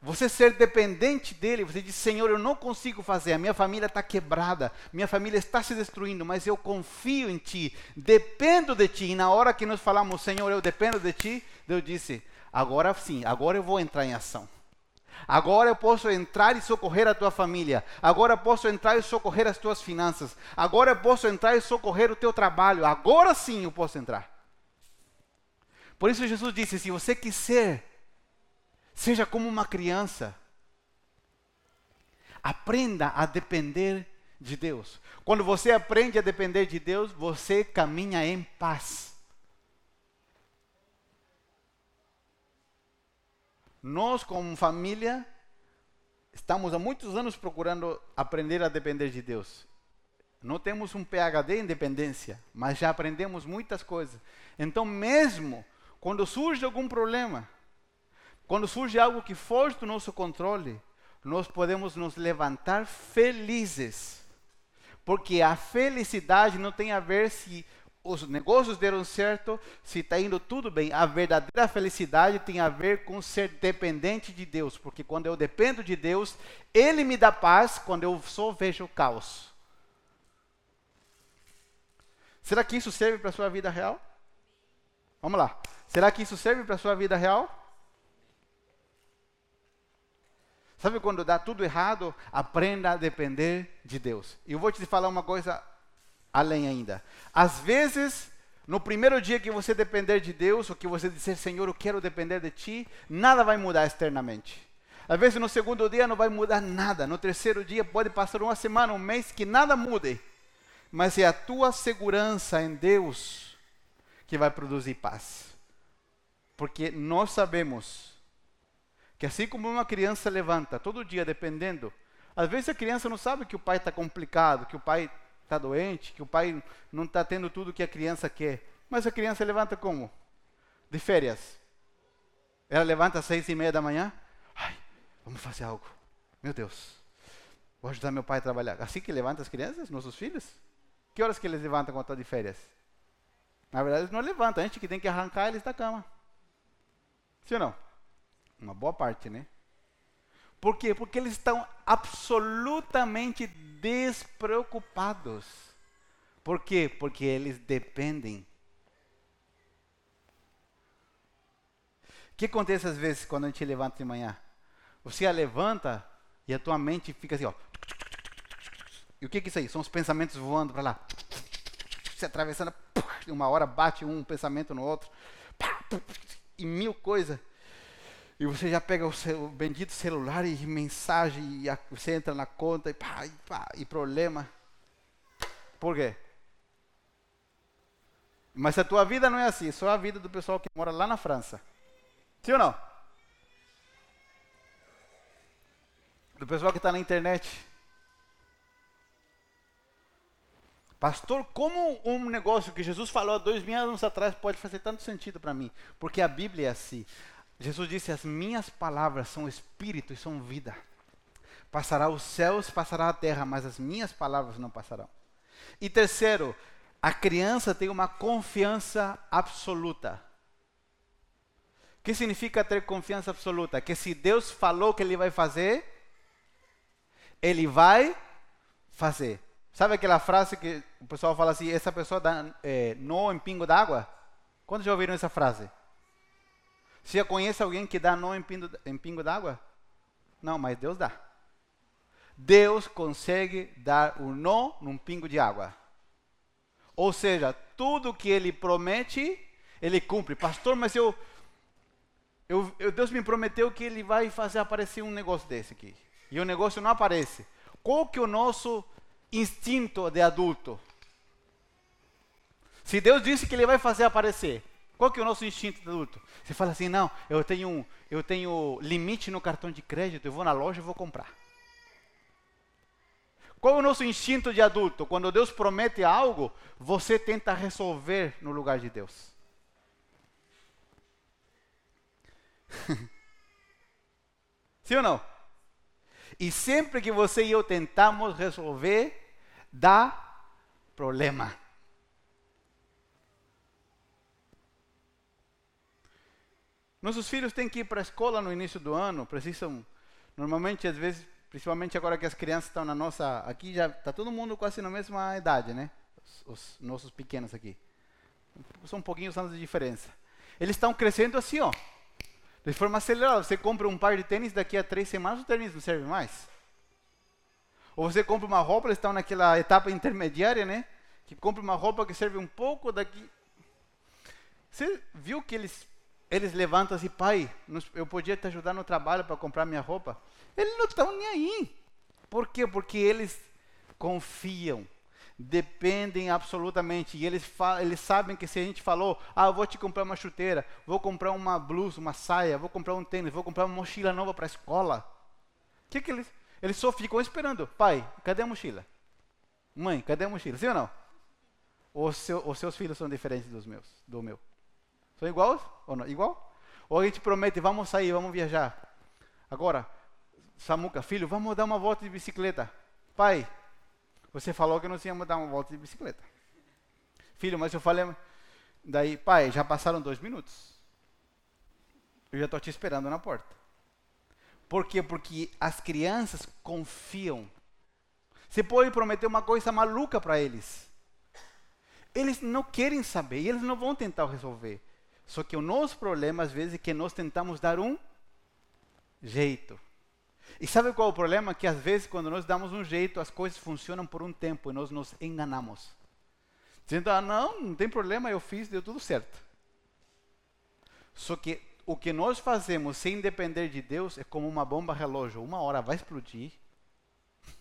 você ser dependente dele, você diz: Senhor, eu não consigo fazer, a minha família está quebrada, minha família está se destruindo, mas eu confio em Ti, dependo de Ti. E na hora que nós falamos, Senhor, eu dependo de Ti, Deus disse: agora sim, agora eu vou entrar em ação. Agora eu posso entrar e socorrer a tua família. Agora eu posso entrar e socorrer as tuas finanças. Agora eu posso entrar e socorrer o teu trabalho. Agora sim eu posso entrar. Por isso Jesus disse: se você quiser Seja como uma criança. Aprenda a depender de Deus. Quando você aprende a depender de Deus, você caminha em paz. Nós, como família, estamos há muitos anos procurando aprender a depender de Deus. Não temos um PhD em dependência, mas já aprendemos muitas coisas. Então, mesmo quando surge algum problema, quando surge algo que foge do nosso controle, nós podemos nos levantar felizes. Porque a felicidade não tem a ver se os negócios deram certo, se está indo tudo bem. A verdadeira felicidade tem a ver com ser dependente de Deus. Porque quando eu dependo de Deus, Ele me dá paz, quando eu só vejo o caos. Será que isso serve para a sua vida real? Vamos lá. Será que isso serve para a sua vida real? Sabe quando dá tudo errado? Aprenda a depender de Deus. E eu vou te falar uma coisa além ainda. Às vezes, no primeiro dia que você depender de Deus, ou que você disser, Senhor, eu quero depender de Ti, nada vai mudar externamente. Às vezes, no segundo dia não vai mudar nada. No terceiro dia pode passar uma semana, um mês que nada mude. Mas é a tua segurança em Deus que vai produzir paz. Porque nós sabemos que assim como uma criança levanta todo dia dependendo, às vezes a criança não sabe que o pai está complicado, que o pai está doente, que o pai não está tendo tudo que a criança quer. Mas a criança levanta como? De férias. Ela levanta às seis e meia da manhã. Ai, vamos fazer algo. Meu Deus, vou ajudar meu pai a trabalhar. Assim que levanta as crianças, nossos filhos? Que horas que eles levantam quando estão de férias? Na verdade, eles não levantam. A gente que tem que arrancar eles da cama. Sim ou não? Uma boa parte, né? Por quê? Porque eles estão absolutamente despreocupados. Por quê? Porque eles dependem. O que acontece às vezes quando a gente levanta de manhã? Você a levanta e a tua mente fica assim, ó. E o que é isso aí? São os pensamentos voando para lá. Se atravessando. Uma hora bate um pensamento no outro. E mil coisas. E você já pega o, seu, o bendito celular e mensagem, e a, você entra na conta e, pá, e, pá, e problema. Por quê? Mas a tua vida não é assim, só a vida do pessoal que mora lá na França. Sim ou não? Do pessoal que está na internet. Pastor, como um negócio que Jesus falou há dois mil anos atrás pode fazer tanto sentido para mim? Porque a Bíblia é assim. Jesus disse: As minhas palavras são espírito e são vida. Passará os céus, passará a terra, mas as minhas palavras não passarão. E terceiro, a criança tem uma confiança absoluta. O que significa ter confiança absoluta? Que se Deus falou que Ele vai fazer, Ele vai fazer. Sabe aquela frase que o pessoal fala assim: essa pessoa dá é, nó em pingo d'água? Quando já ouviram essa frase? Você já conhece alguém que dá nó em pingo, d'água? Não, mas Deus dá. Deus consegue dar o nó num pingo de água. Ou seja, tudo que ele promete, ele cumpre. Pastor, mas eu, eu, eu, Deus me prometeu que ele vai fazer aparecer um negócio desse aqui. E o negócio não aparece. Qual que é o nosso instinto de adulto? Se Deus disse que ele vai fazer aparecer, qual que é o nosso instinto de adulto? Você fala assim, não, eu tenho, eu tenho limite no cartão de crédito, eu vou na loja e vou comprar. Qual é o nosso instinto de adulto? Quando Deus promete algo, você tenta resolver no lugar de Deus. Sim ou não? E sempre que você e eu tentamos resolver, dá problema. Nossos filhos têm que ir para a escola no início do ano, precisam, normalmente, às vezes, principalmente agora que as crianças estão na nossa, aqui já está todo mundo quase na mesma idade, né? Os, os nossos pequenos aqui. São um pouquinho anos de diferença. Eles estão crescendo assim, ó. De forma acelerada. Você compra um par de tênis, daqui a três semanas o tênis não serve mais. Ou você compra uma roupa, eles estão naquela etapa intermediária, né? Que compra uma roupa que serve um pouco daqui. Você viu que eles eles levantam assim, pai, eu podia te ajudar no trabalho para comprar minha roupa. Eles não estão nem aí. Por quê? Porque eles confiam, dependem absolutamente. E eles, eles sabem que se a gente falou, ah, eu vou te comprar uma chuteira, vou comprar uma blusa, uma saia, vou comprar um tênis, vou comprar uma mochila nova para a escola. O que, que eles. Eles só ficam esperando. Pai, cadê a mochila? Mãe, cadê a mochila? Sim ou não? Ou seu, os seus filhos são diferentes dos meus, do meu? São iguais ou não? Igual? Ou a gente promete, vamos sair, vamos viajar. Agora, Samuca, filho, vamos dar uma volta de bicicleta. Pai, você falou que nós íamos dar uma volta de bicicleta. Filho, mas eu falei. Daí, pai, já passaram dois minutos. Eu já estou te esperando na porta. Por quê? Porque as crianças confiam. Você pode prometer uma coisa maluca para eles. Eles não querem saber eles não vão tentar resolver. Só que o nosso problema, às vezes, é que nós tentamos dar um jeito. E sabe qual é o problema? Que às vezes, quando nós damos um jeito, as coisas funcionam por um tempo e nós nos enganamos. Dizendo, ah, não, não tem problema, eu fiz, deu tudo certo. Só que o que nós fazemos sem depender de Deus é como uma bomba relógio. Uma hora vai explodir.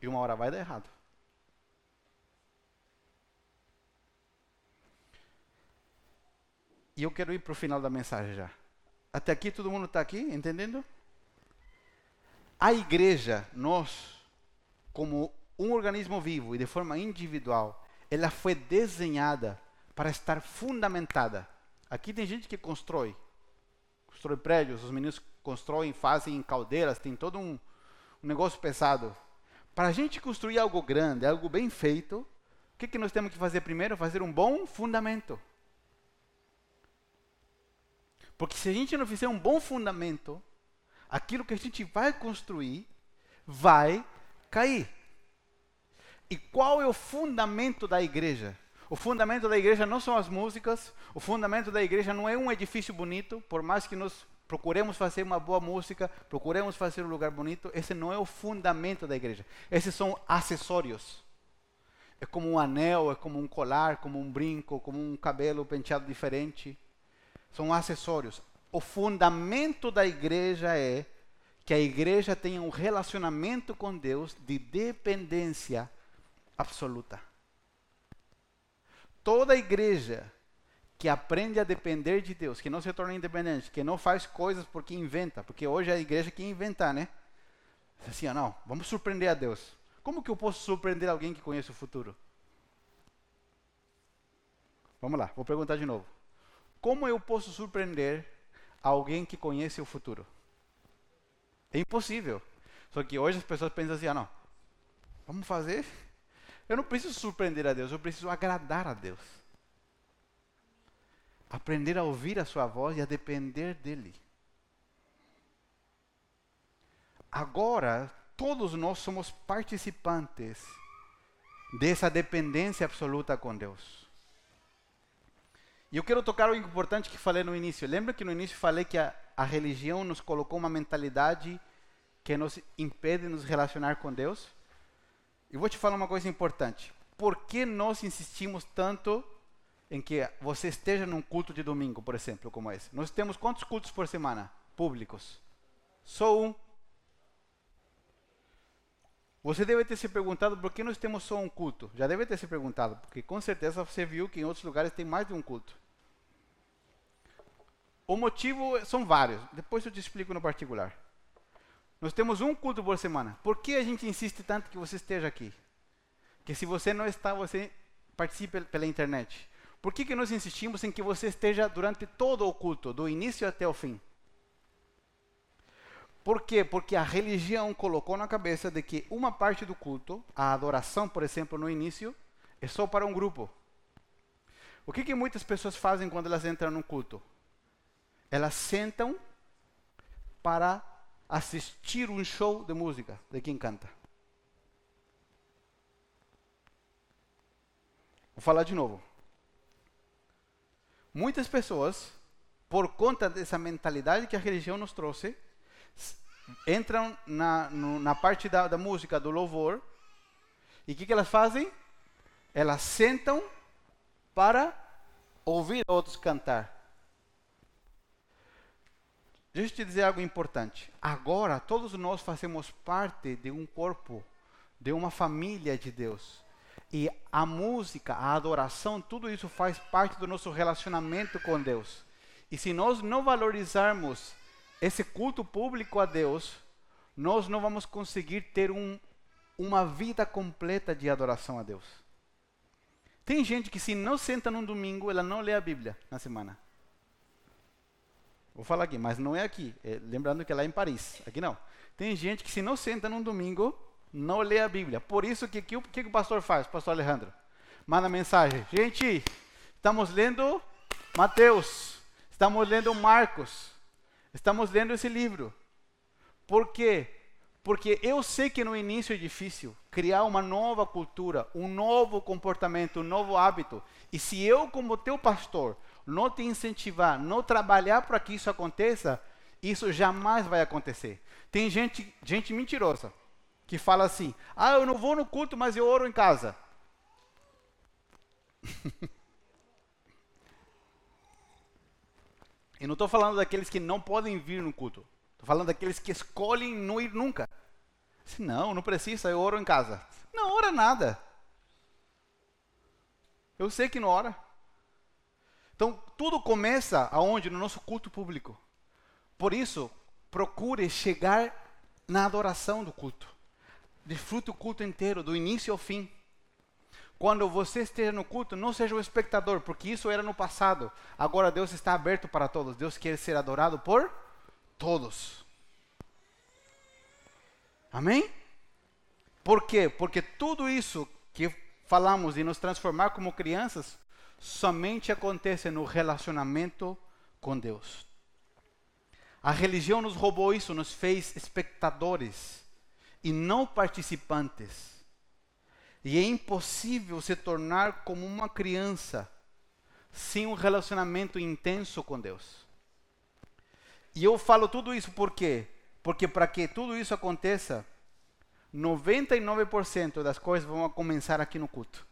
E uma hora vai dar errado. E eu quero ir para o final da mensagem já. Até aqui todo mundo está aqui, entendendo? A igreja, nós, como um organismo vivo e de forma individual, ela foi desenhada para estar fundamentada. Aqui tem gente que constrói, constrói prédios, os meninos constroem, fazem caldeiras, tem todo um, um negócio pesado. Para a gente construir algo grande, algo bem feito, o que, que nós temos que fazer primeiro? Fazer um bom fundamento. Porque se a gente não fizer um bom fundamento, aquilo que a gente vai construir vai cair. E qual é o fundamento da igreja? O fundamento da igreja não são as músicas, o fundamento da igreja não é um edifício bonito, por mais que nós procuremos fazer uma boa música, procuremos fazer um lugar bonito, esse não é o fundamento da igreja. Esses são acessórios. É como um anel, é como um colar, como um brinco, como um cabelo penteado diferente. São acessórios. O fundamento da igreja é que a igreja tenha um relacionamento com Deus de dependência absoluta. Toda igreja que aprende a depender de Deus, que não se torna independente, que não faz coisas porque inventa, porque hoje é a igreja que inventa, né? Assim, ah, não, vamos surpreender a Deus. Como que eu posso surpreender alguém que conhece o futuro? Vamos lá, vou perguntar de novo. Como eu posso surpreender alguém que conhece o futuro? É impossível. Só que hoje as pessoas pensam assim: ah, não, vamos fazer. Eu não preciso surpreender a Deus, eu preciso agradar a Deus. Aprender a ouvir a Sua voz e a depender dEle. Agora, todos nós somos participantes dessa dependência absoluta com Deus. E eu quero tocar o importante que falei no início. Lembra que no início falei que a, a religião nos colocou uma mentalidade que nos impede de nos relacionar com Deus? E vou te falar uma coisa importante. Por que nós insistimos tanto em que você esteja num culto de domingo, por exemplo, como esse? Nós temos quantos cultos por semana? Públicos. Só um. Você deve ter se perguntado por que nós temos só um culto. Já deve ter se perguntado, porque com certeza você viu que em outros lugares tem mais de um culto. O motivo são vários. Depois eu te explico no particular. Nós temos um culto por semana. Por que a gente insiste tanto que você esteja aqui? Que se você não está, você participe pela internet. Por que, que nós insistimos em que você esteja durante todo o culto, do início até o fim? Por quê? Porque a religião colocou na cabeça de que uma parte do culto, a adoração, por exemplo, no início, é só para um grupo. O que, que muitas pessoas fazem quando elas entram no culto? Elas sentam para assistir um show de música de quem canta. Vou falar de novo. Muitas pessoas, por conta dessa mentalidade que a religião nos trouxe, entram na, no, na parte da, da, música, do louvor, e o que, que elas fazem? Elas sentam para ouvir outros cantar. Deixa eu te dizer algo importante. Agora, todos nós fazemos parte de um corpo, de uma família de Deus. E a música, a adoração, tudo isso faz parte do nosso relacionamento com Deus. E se nós não valorizarmos esse culto público a Deus, nós não vamos conseguir ter um, uma vida completa de adoração a Deus. Tem gente que se não senta num domingo, ela não lê a Bíblia na semana. Vou falar aqui, mas não é aqui. É, lembrando que é lá em Paris. Aqui não. Tem gente que se não senta num domingo, não lê a Bíblia. Por isso que, que, que, que o pastor faz, o pastor Alejandro? Manda mensagem. Gente, estamos lendo Mateus. Estamos lendo Marcos. Estamos lendo esse livro. Por quê? Porque eu sei que no início é difícil criar uma nova cultura, um novo comportamento, um novo hábito. E se eu, como teu pastor, não te incentivar, não trabalhar para que isso aconteça, isso jamais vai acontecer. Tem gente, gente mentirosa que fala assim: "Ah, eu não vou no culto, mas eu oro em casa". E não estou falando daqueles que não podem vir no culto. Estou falando daqueles que escolhem não ir nunca. Se não, não precisa, eu oro em casa. Não ora nada. Eu sei que não ora. Então, tudo começa aonde? No nosso culto público. Por isso, procure chegar na adoração do culto. Desfrute o culto inteiro, do início ao fim. Quando você esteja no culto, não seja um espectador, porque isso era no passado. Agora Deus está aberto para todos. Deus quer ser adorado por todos. Amém? Por quê? Porque tudo isso que falamos de nos transformar como crianças somente acontece no relacionamento com Deus. A religião nos roubou isso, nos fez espectadores e não participantes. E é impossível se tornar como uma criança sem um relacionamento intenso com Deus. E eu falo tudo isso por quê? Porque para que tudo isso aconteça, 99% das coisas vão começar aqui no culto.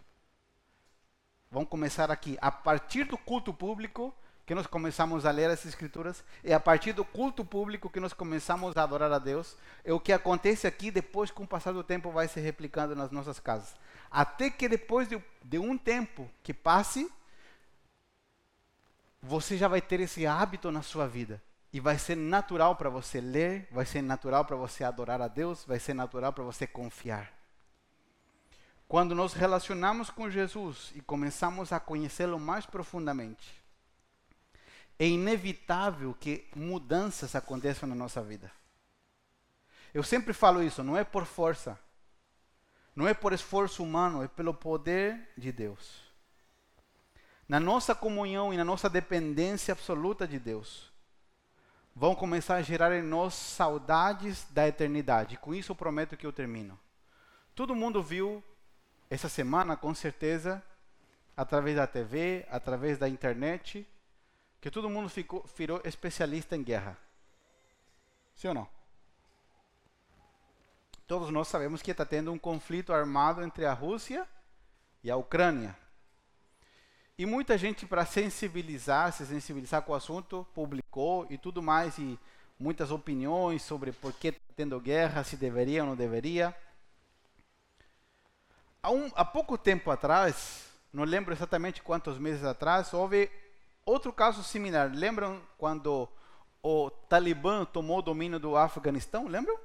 Vão começar aqui. A partir do culto público, que nós começamos a ler as escrituras, e a partir do culto público que nós começamos a adorar a Deus, é o que acontece aqui depois, com o passar do tempo, vai se replicando nas nossas casas. Até que depois de, de um tempo que passe, você já vai ter esse hábito na sua vida. E vai ser natural para você ler, vai ser natural para você adorar a Deus, vai ser natural para você confiar. Quando nos relacionamos com Jesus e começamos a conhecê-lo mais profundamente, é inevitável que mudanças aconteçam na nossa vida. Eu sempre falo isso, não é por força, não é por esforço humano, é pelo poder de Deus. Na nossa comunhão e na nossa dependência absoluta de Deus, vão começar a gerar em nós saudades da eternidade. Com isso eu prometo que eu termino. Todo mundo viu essa semana, com certeza, através da TV, através da internet, que todo mundo ficou, virou especialista em guerra. Sim ou não? Todos nós sabemos que está tendo um conflito armado entre a Rússia e a Ucrânia. E muita gente, para sensibilizar, se sensibilizar com o assunto, publicou e tudo mais, e muitas opiniões sobre por que está tendo guerra, se deveria ou não deveria. Há, um, há pouco tempo atrás, não lembro exatamente quantos meses atrás, houve Outro caso similar, lembram quando o Talibã tomou o domínio do Afeganistão? Lembram? O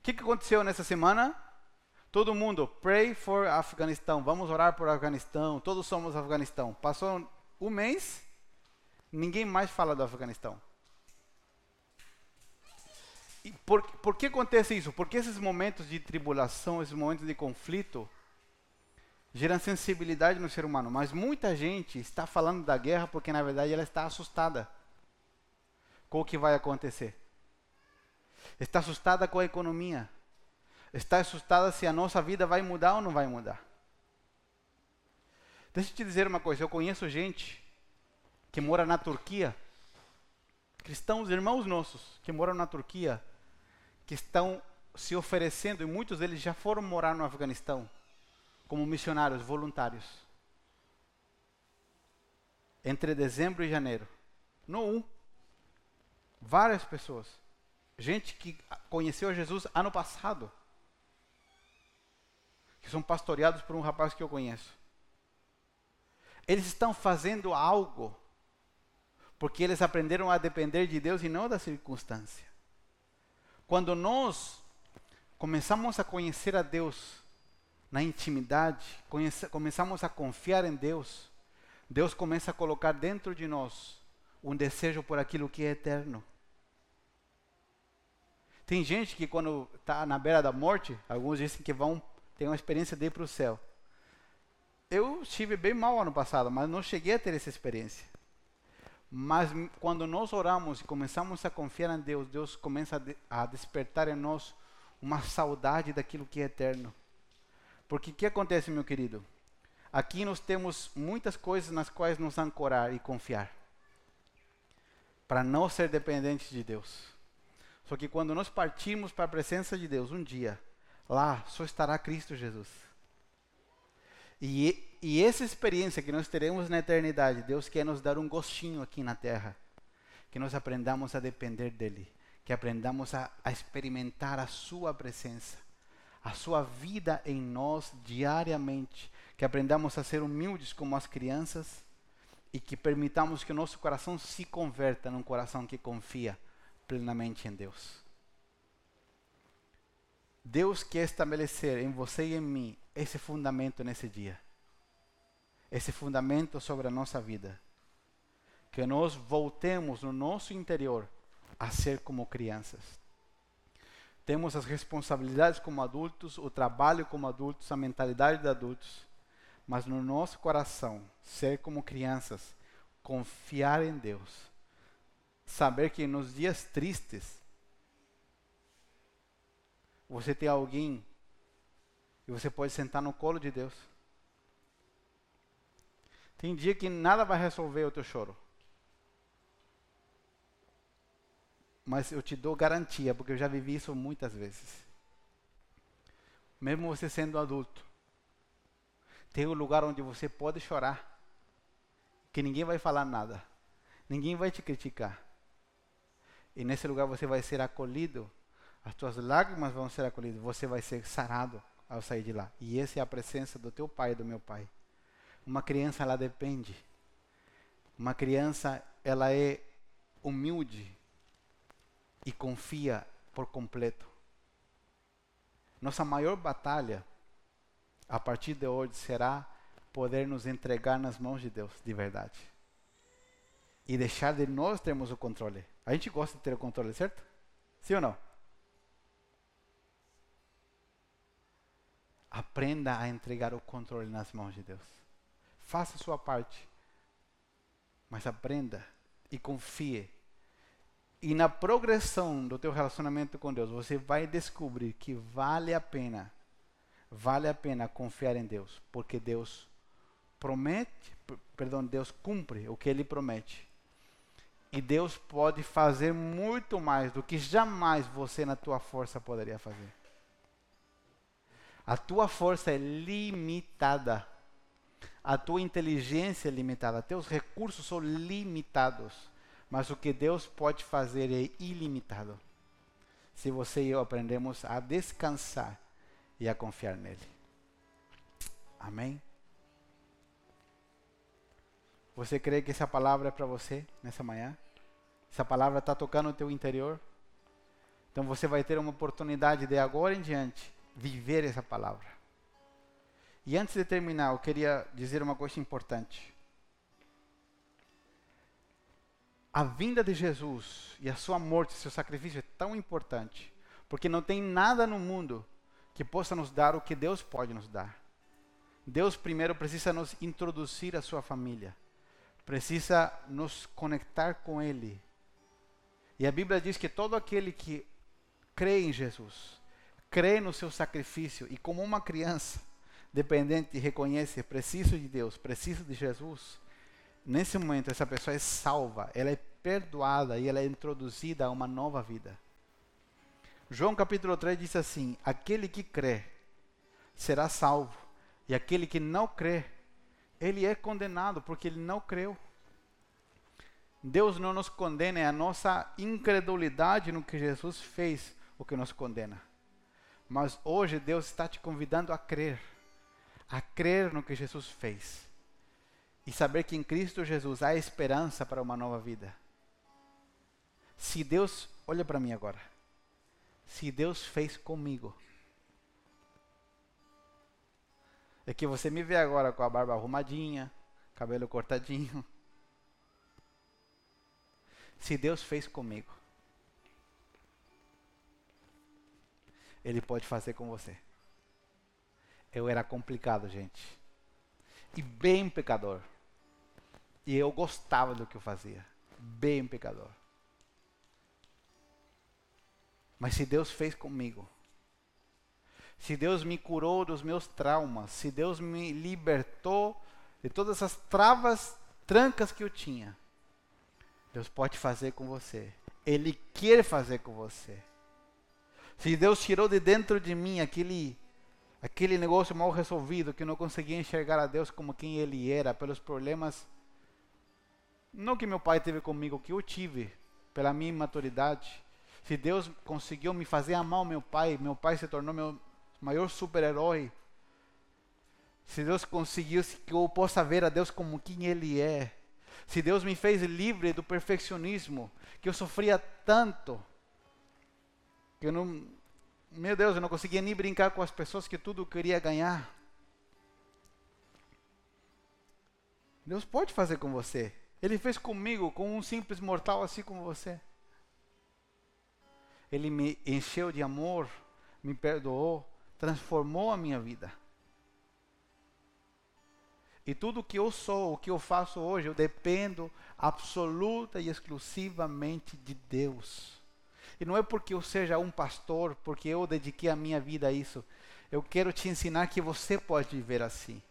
que, que aconteceu nessa semana? Todo mundo, pray for Afeganistão, vamos orar por Afeganistão, todos somos Afeganistão. Passou um mês, ninguém mais fala do Afeganistão. E por, por que acontece isso? Porque esses momentos de tribulação, esses momentos de conflito, geram sensibilidade no ser humano, mas muita gente está falando da guerra porque na verdade ela está assustada com o que vai acontecer. Está assustada com a economia. Está assustada se a nossa vida vai mudar ou não vai mudar. Deixa eu te dizer uma coisa, eu conheço gente que mora na Turquia, cristãos, irmãos nossos, que moram na Turquia, que estão se oferecendo, e muitos deles já foram morar no Afeganistão, como missionários voluntários. Entre dezembro e janeiro. No um. Várias pessoas. Gente que conheceu Jesus ano passado. Que são pastoreados por um rapaz que eu conheço. Eles estão fazendo algo porque eles aprenderam a depender de Deus e não da circunstância. Quando nós começamos a conhecer a Deus na intimidade, começamos a confiar em Deus, Deus começa a colocar dentro de nós um desejo por aquilo que é eterno. Tem gente que quando está na beira da morte, alguns dizem que vão ter uma experiência de ir para o céu. Eu estive bem mal ano passado, mas não cheguei a ter essa experiência. Mas quando nós oramos e começamos a confiar em Deus, Deus começa a, de, a despertar em nós uma saudade daquilo que é eterno. Porque o que acontece, meu querido? Aqui nós temos muitas coisas nas quais nos ancorar e confiar. Para não ser dependentes de Deus. Só que quando nós partirmos para a presença de Deus um dia, lá só estará Cristo Jesus. E, e essa experiência que nós teremos na eternidade, Deus quer nos dar um gostinho aqui na terra. Que nós aprendamos a depender dEle. Que aprendamos a, a experimentar a Sua presença a sua vida em nós diariamente, que aprendamos a ser humildes como as crianças e que permitamos que o nosso coração se converta num coração que confia plenamente em Deus. Deus quer estabelecer em você e em mim esse fundamento nesse dia. Esse fundamento sobre a nossa vida. Que nós voltemos no nosso interior a ser como crianças temos as responsabilidades como adultos, o trabalho como adultos, a mentalidade de adultos, mas no nosso coração, ser como crianças, confiar em Deus, saber que nos dias tristes, você tem alguém E você pode sentar no colo de Deus. Tem dia que nada vai resolver o teu choro. Mas eu te dou garantia, porque eu já vivi isso muitas vezes. Mesmo você sendo adulto, tem um lugar onde você pode chorar, que ninguém vai falar nada, ninguém vai te criticar. E nesse lugar você vai ser acolhido, as tuas lágrimas vão ser acolhidas, você vai ser sarado ao sair de lá. E essa é a presença do teu pai e do meu pai. Uma criança, ela depende. Uma criança, ela é humilde e confia por completo. Nossa maior batalha, a partir de hoje, será poder nos entregar nas mãos de Deus, de verdade. E deixar de nós termos o controle. A gente gosta de ter o controle, certo? Sim ou não? Aprenda a entregar o controle nas mãos de Deus. Faça a sua parte. Mas aprenda e confie. E na progressão do teu relacionamento com Deus, você vai descobrir que vale a pena, vale a pena confiar em Deus, porque Deus promete, perdão, Deus cumpre o que ele promete. E Deus pode fazer muito mais do que jamais você na tua força poderia fazer. A tua força é limitada. A tua inteligência é limitada. Teus recursos são limitados. Mas o que Deus pode fazer é ilimitado. Se você e eu aprendemos a descansar e a confiar nele. Amém? Você crê que essa palavra é para você nessa manhã? Essa palavra está tocando o teu interior? Então você vai ter uma oportunidade de agora em diante viver essa palavra. E antes de terminar, eu queria dizer uma coisa importante. A vinda de Jesus e a sua morte, seu sacrifício é tão importante, porque não tem nada no mundo que possa nos dar o que Deus pode nos dar. Deus primeiro precisa nos introduzir à sua família, precisa nos conectar com Ele. E a Bíblia diz que todo aquele que crê em Jesus, crê no seu sacrifício e como uma criança dependente reconhece, preciso de Deus, preciso de Jesus, nesse momento essa pessoa é salva, ela é perdoada e ela é introduzida a uma nova vida. João capítulo 3 diz assim: Aquele que crê será salvo, e aquele que não crê, ele é condenado porque ele não creu. Deus não nos condena, é a nossa incredulidade no que Jesus fez o que nos condena. Mas hoje Deus está te convidando a crer, a crer no que Jesus fez e saber que em Cristo Jesus há esperança para uma nova vida. Se Deus, olha para mim agora, se Deus fez comigo, é que você me vê agora com a barba arrumadinha, cabelo cortadinho. Se Deus fez comigo, Ele pode fazer com você. Eu era complicado, gente. E bem pecador. E eu gostava do que eu fazia. Bem pecador. Mas se Deus fez comigo, se Deus me curou dos meus traumas, se Deus me libertou de todas as travas, trancas que eu tinha, Deus pode fazer com você. Ele quer fazer com você. Se Deus tirou de dentro de mim aquele aquele negócio mal resolvido que eu não conseguia enxergar a Deus como quem ele era pelos problemas não que meu pai teve comigo, que eu tive pela minha imaturidade. Se Deus conseguiu me fazer amar o meu pai, meu pai se tornou meu maior super-herói. Se Deus conseguiu que eu possa ver a Deus como quem Ele é. Se Deus me fez livre do perfeccionismo, que eu sofria tanto, que eu não, meu Deus, eu não conseguia nem brincar com as pessoas que tudo queria ganhar. Deus pode fazer com você. Ele fez comigo, com um simples mortal assim como você. Ele me encheu de amor, me perdoou, transformou a minha vida. E tudo que eu sou, o que eu faço hoje, eu dependo absoluta e exclusivamente de Deus. E não é porque eu seja um pastor, porque eu dediquei a minha vida a isso. Eu quero te ensinar que você pode viver assim.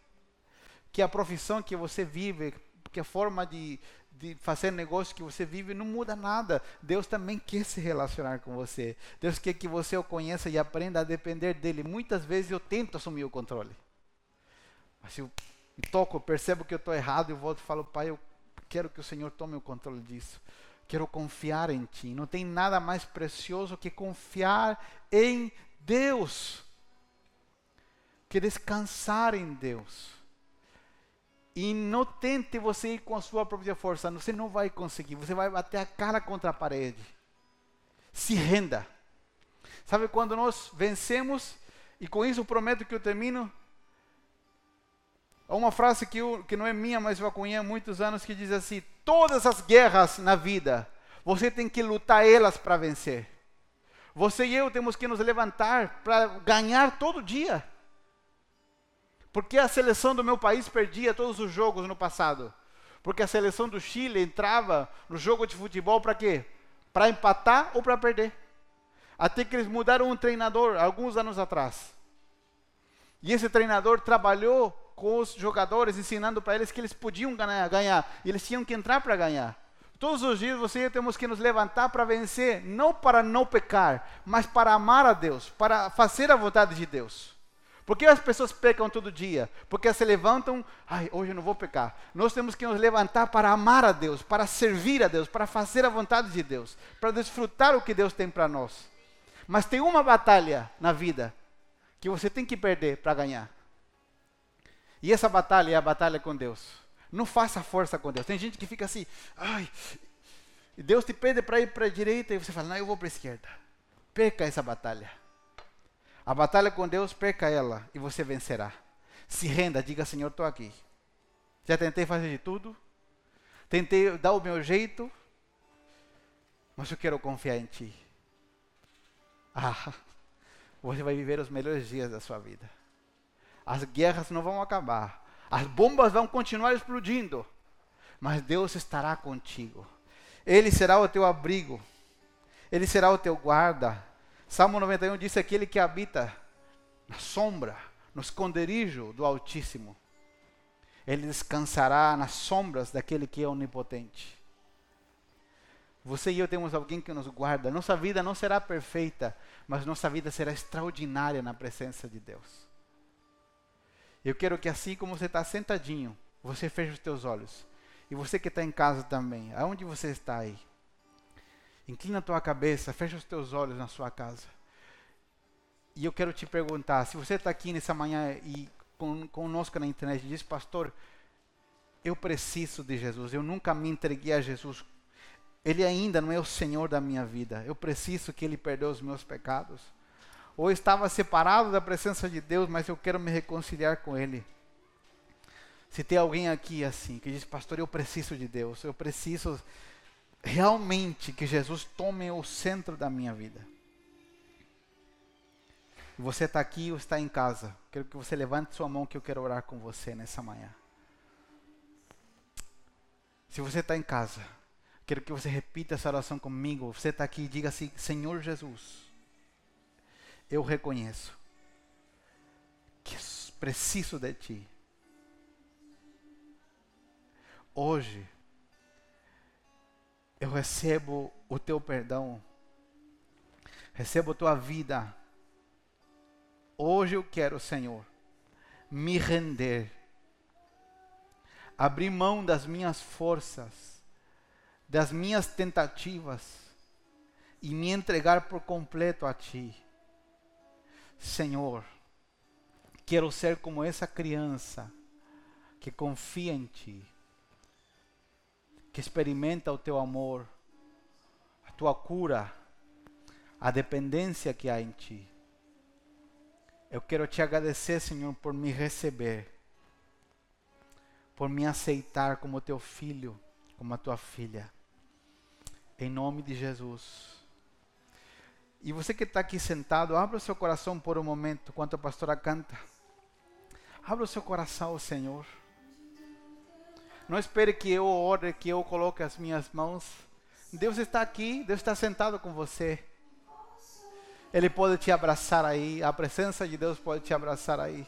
Que a profissão que você vive, que a forma de, de fazer negócio que você vive não muda nada. Deus também quer se relacionar com você. Deus quer que você o conheça e aprenda a depender dele. Muitas vezes eu tento assumir o controle. Mas eu toco, percebo que eu estou errado e volto e falo, Pai, eu quero que o Senhor tome o controle disso. Quero confiar em Ti. Não tem nada mais precioso que confiar em Deus. Que descansar em Deus. E não tente você ir com a sua própria força. Você não vai conseguir. Você vai bater a cara contra a parede. Se renda. Sabe quando nós vencemos, e com isso prometo que eu termino. Há uma frase que, eu, que não é minha, mas eu a há muitos anos, que diz assim: Todas as guerras na vida, você tem que lutar elas para vencer. Você e eu temos que nos levantar para ganhar todo dia. Porque a seleção do meu país perdia todos os jogos no passado. Porque a seleção do Chile entrava no jogo de futebol para quê? Para empatar ou para perder. Até que eles mudaram um treinador alguns anos atrás. E esse treinador trabalhou com os jogadores, ensinando para eles que eles podiam ganhar, ganhar. E eles tinham que entrar para ganhar. Todos os dias você e eu temos que nos levantar para vencer, não para não pecar, mas para amar a Deus, para fazer a vontade de Deus. Por que as pessoas pecam todo dia? Porque se levantam, ai, hoje eu não vou pecar. Nós temos que nos levantar para amar a Deus, para servir a Deus, para fazer a vontade de Deus, para desfrutar o que Deus tem para nós. Mas tem uma batalha na vida que você tem que perder para ganhar. E essa batalha é a batalha com Deus. Não faça força com Deus. Tem gente que fica assim, ai, Deus te pede para ir para a direita e você fala, não, eu vou para a esquerda. Perca essa batalha. A batalha com Deus, perca ela e você vencerá. Se renda, diga: Senhor, estou aqui. Já tentei fazer de tudo, tentei dar o meu jeito, mas eu quero confiar em Ti. Ah, você vai viver os melhores dias da sua vida. As guerras não vão acabar, as bombas vão continuar explodindo, mas Deus estará contigo. Ele será o teu abrigo, Ele será o teu guarda, Salmo 91 diz: aquele que habita na sombra, no esconderijo do Altíssimo, ele descansará nas sombras daquele que é onipotente. Você e eu temos alguém que nos guarda. Nossa vida não será perfeita, mas nossa vida será extraordinária na presença de Deus. Eu quero que assim como você está sentadinho, você feche os teus olhos. E você que está em casa também, aonde você está aí? Inclina a tua cabeça, fecha os teus olhos na sua casa. E eu quero te perguntar, se você está aqui nessa manhã e con conosco na internet e diz, pastor, eu preciso de Jesus, eu nunca me entreguei a Jesus. Ele ainda não é o Senhor da minha vida. Eu preciso que Ele perdoe os meus pecados. Ou estava separado da presença de Deus, mas eu quero me reconciliar com Ele. Se tem alguém aqui assim, que diz, pastor, eu preciso de Deus, eu preciso realmente que Jesus tome o centro da minha vida. Você está aqui ou está em casa, quero que você levante sua mão que eu quero orar com você nessa manhã. Se você está em casa, quero que você repita essa oração comigo. Você está aqui e diga assim: Senhor Jesus, eu reconheço que preciso de Ti. Hoje, eu recebo o teu perdão, recebo a tua vida. Hoje eu quero, Senhor, me render, abrir mão das minhas forças, das minhas tentativas e me entregar por completo a Ti. Senhor, quero ser como essa criança que confia em Ti que experimenta o teu amor, a tua cura, a dependência que há em ti. Eu quero te agradecer, Senhor, por me receber, por me aceitar como teu filho, como a tua filha. Em nome de Jesus. E você que está aqui sentado, abra o seu coração por um momento, enquanto a pastora canta. Abra o seu coração Senhor. Não espere que eu ore, que eu coloque as minhas mãos. Deus está aqui, Deus está sentado com você. Ele pode te abraçar aí. A presença de Deus pode te abraçar aí.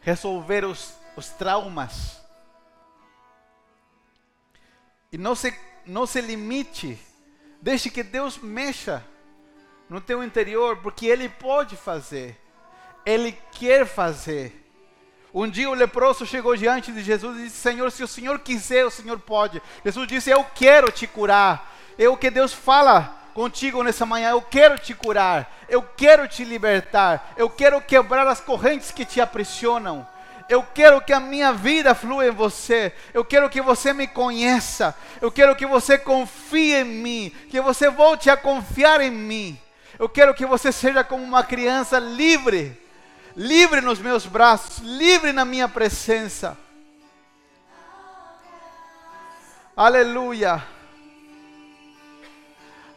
Resolver os, os traumas. E não se, não se limite. Deixe que Deus mexa no teu interior, porque Ele pode fazer. Ele quer fazer. Um dia o leproso chegou diante de Jesus e disse: Senhor, se o Senhor quiser, o Senhor pode. Jesus disse: Eu quero te curar. É o que Deus fala contigo nessa manhã. Eu quero te curar. Eu quero te libertar. Eu quero quebrar as correntes que te aprisionam. Eu quero que a minha vida flua em você. Eu quero que você me conheça. Eu quero que você confie em mim. Que você volte a confiar em mim. Eu quero que você seja como uma criança livre livre nos meus braços, livre na minha presença. Aleluia.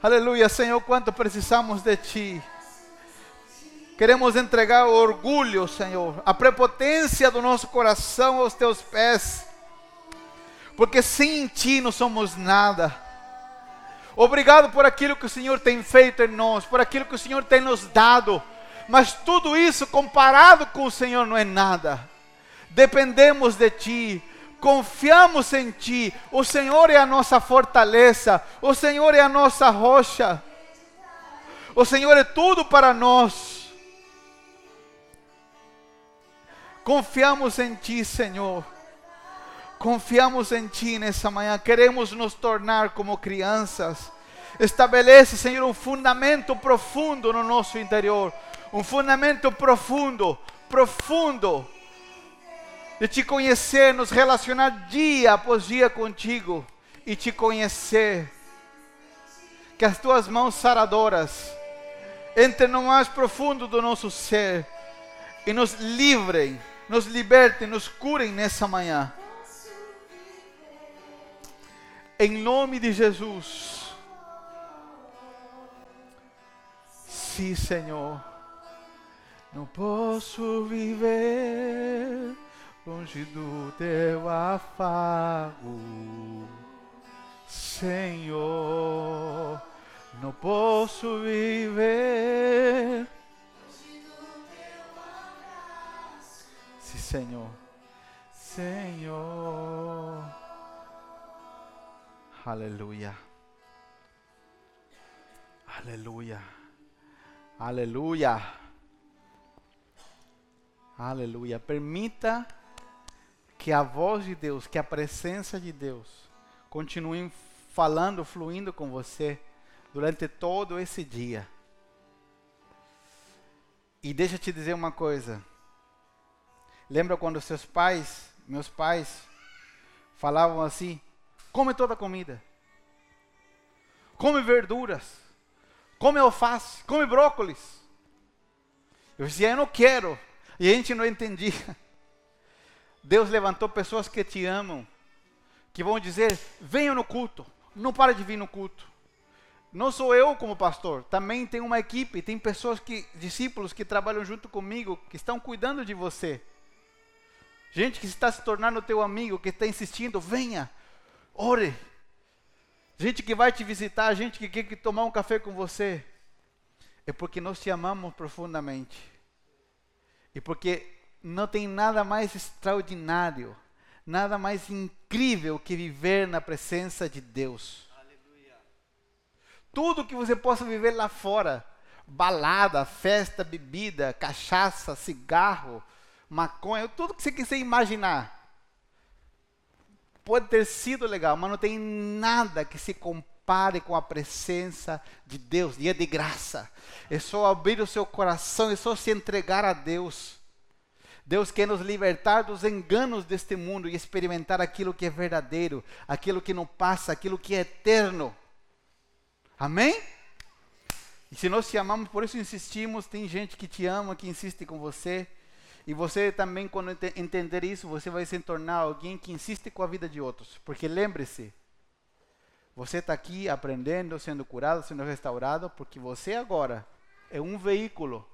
Aleluia, Senhor, quanto precisamos de Ti. Queremos entregar o orgulho, Senhor, a prepotência do nosso coração aos Teus pés, porque sem Ti não somos nada. Obrigado por aquilo que o Senhor tem feito em nós, por aquilo que o Senhor tem nos dado mas tudo isso comparado com o Senhor não é nada. Dependemos de Ti, confiamos em Ti. O Senhor é a nossa fortaleza, o Senhor é a nossa rocha. O Senhor é tudo para nós. Confiamos em Ti, Senhor. Confiamos em Ti nessa manhã. Queremos nos tornar como crianças. Estabelece, Senhor, um fundamento profundo no nosso interior um fundamento profundo, profundo, de te conhecer, nos relacionar dia após dia contigo e te conhecer. Que as tuas mãos saradoras entrem no mais profundo do nosso ser e nos livrem, nos libertem, nos curem nessa manhã. Em nome de Jesus. Sim, Senhor. Não posso viver longe do teu afago, Senhor. Não posso viver longe do teu abraço. Sim, Senhor. Senhor. Aleluia. Aleluia. Aleluia. Aleluia. Permita que a voz de Deus, que a presença de Deus continue falando, fluindo com você durante todo esse dia. E deixa eu te dizer uma coisa. Lembra quando seus pais, meus pais, falavam assim: come toda a comida, come verduras, come alface, come brócolis. Eu dizia: eu não quero. E a gente não entendia. Deus levantou pessoas que te amam, que vão dizer: venha no culto, não para de vir no culto. Não sou eu como pastor, também tem uma equipe, tem pessoas que, discípulos que trabalham junto comigo, que estão cuidando de você. Gente que está se tornando teu amigo, que está insistindo, venha, ore. Gente que vai te visitar, gente que quer tomar um café com você. É porque nós te amamos profundamente. E porque não tem nada mais extraordinário, nada mais incrível que viver na presença de Deus. Tudo que você possa viver lá fora, balada, festa, bebida, cachaça, cigarro, maconha, tudo que você quiser imaginar. Pode ter sido legal, mas não tem nada que se compare com a presença de Deus, e é de graça. É só abrir o seu coração, é só se entregar a Deus. Deus quer nos libertar dos enganos deste mundo e experimentar aquilo que é verdadeiro, aquilo que não passa, aquilo que é eterno. Amém? E se nós te amamos, por isso insistimos, tem gente que te ama, que insiste com você. E você também, quando entender isso, você vai se tornar alguém que insiste com a vida de outros. Porque lembre-se, você está aqui aprendendo, sendo curado, sendo restaurado, porque você agora é um veículo,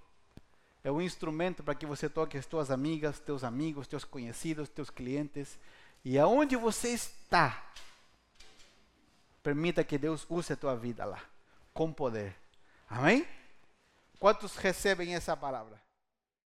é um instrumento para que você toque as tuas amigas, teus amigos, teus conhecidos, teus clientes. E aonde você está, Permita que Deus use a tua vida lá, com poder. Amém? Quantos recebem essa palavra?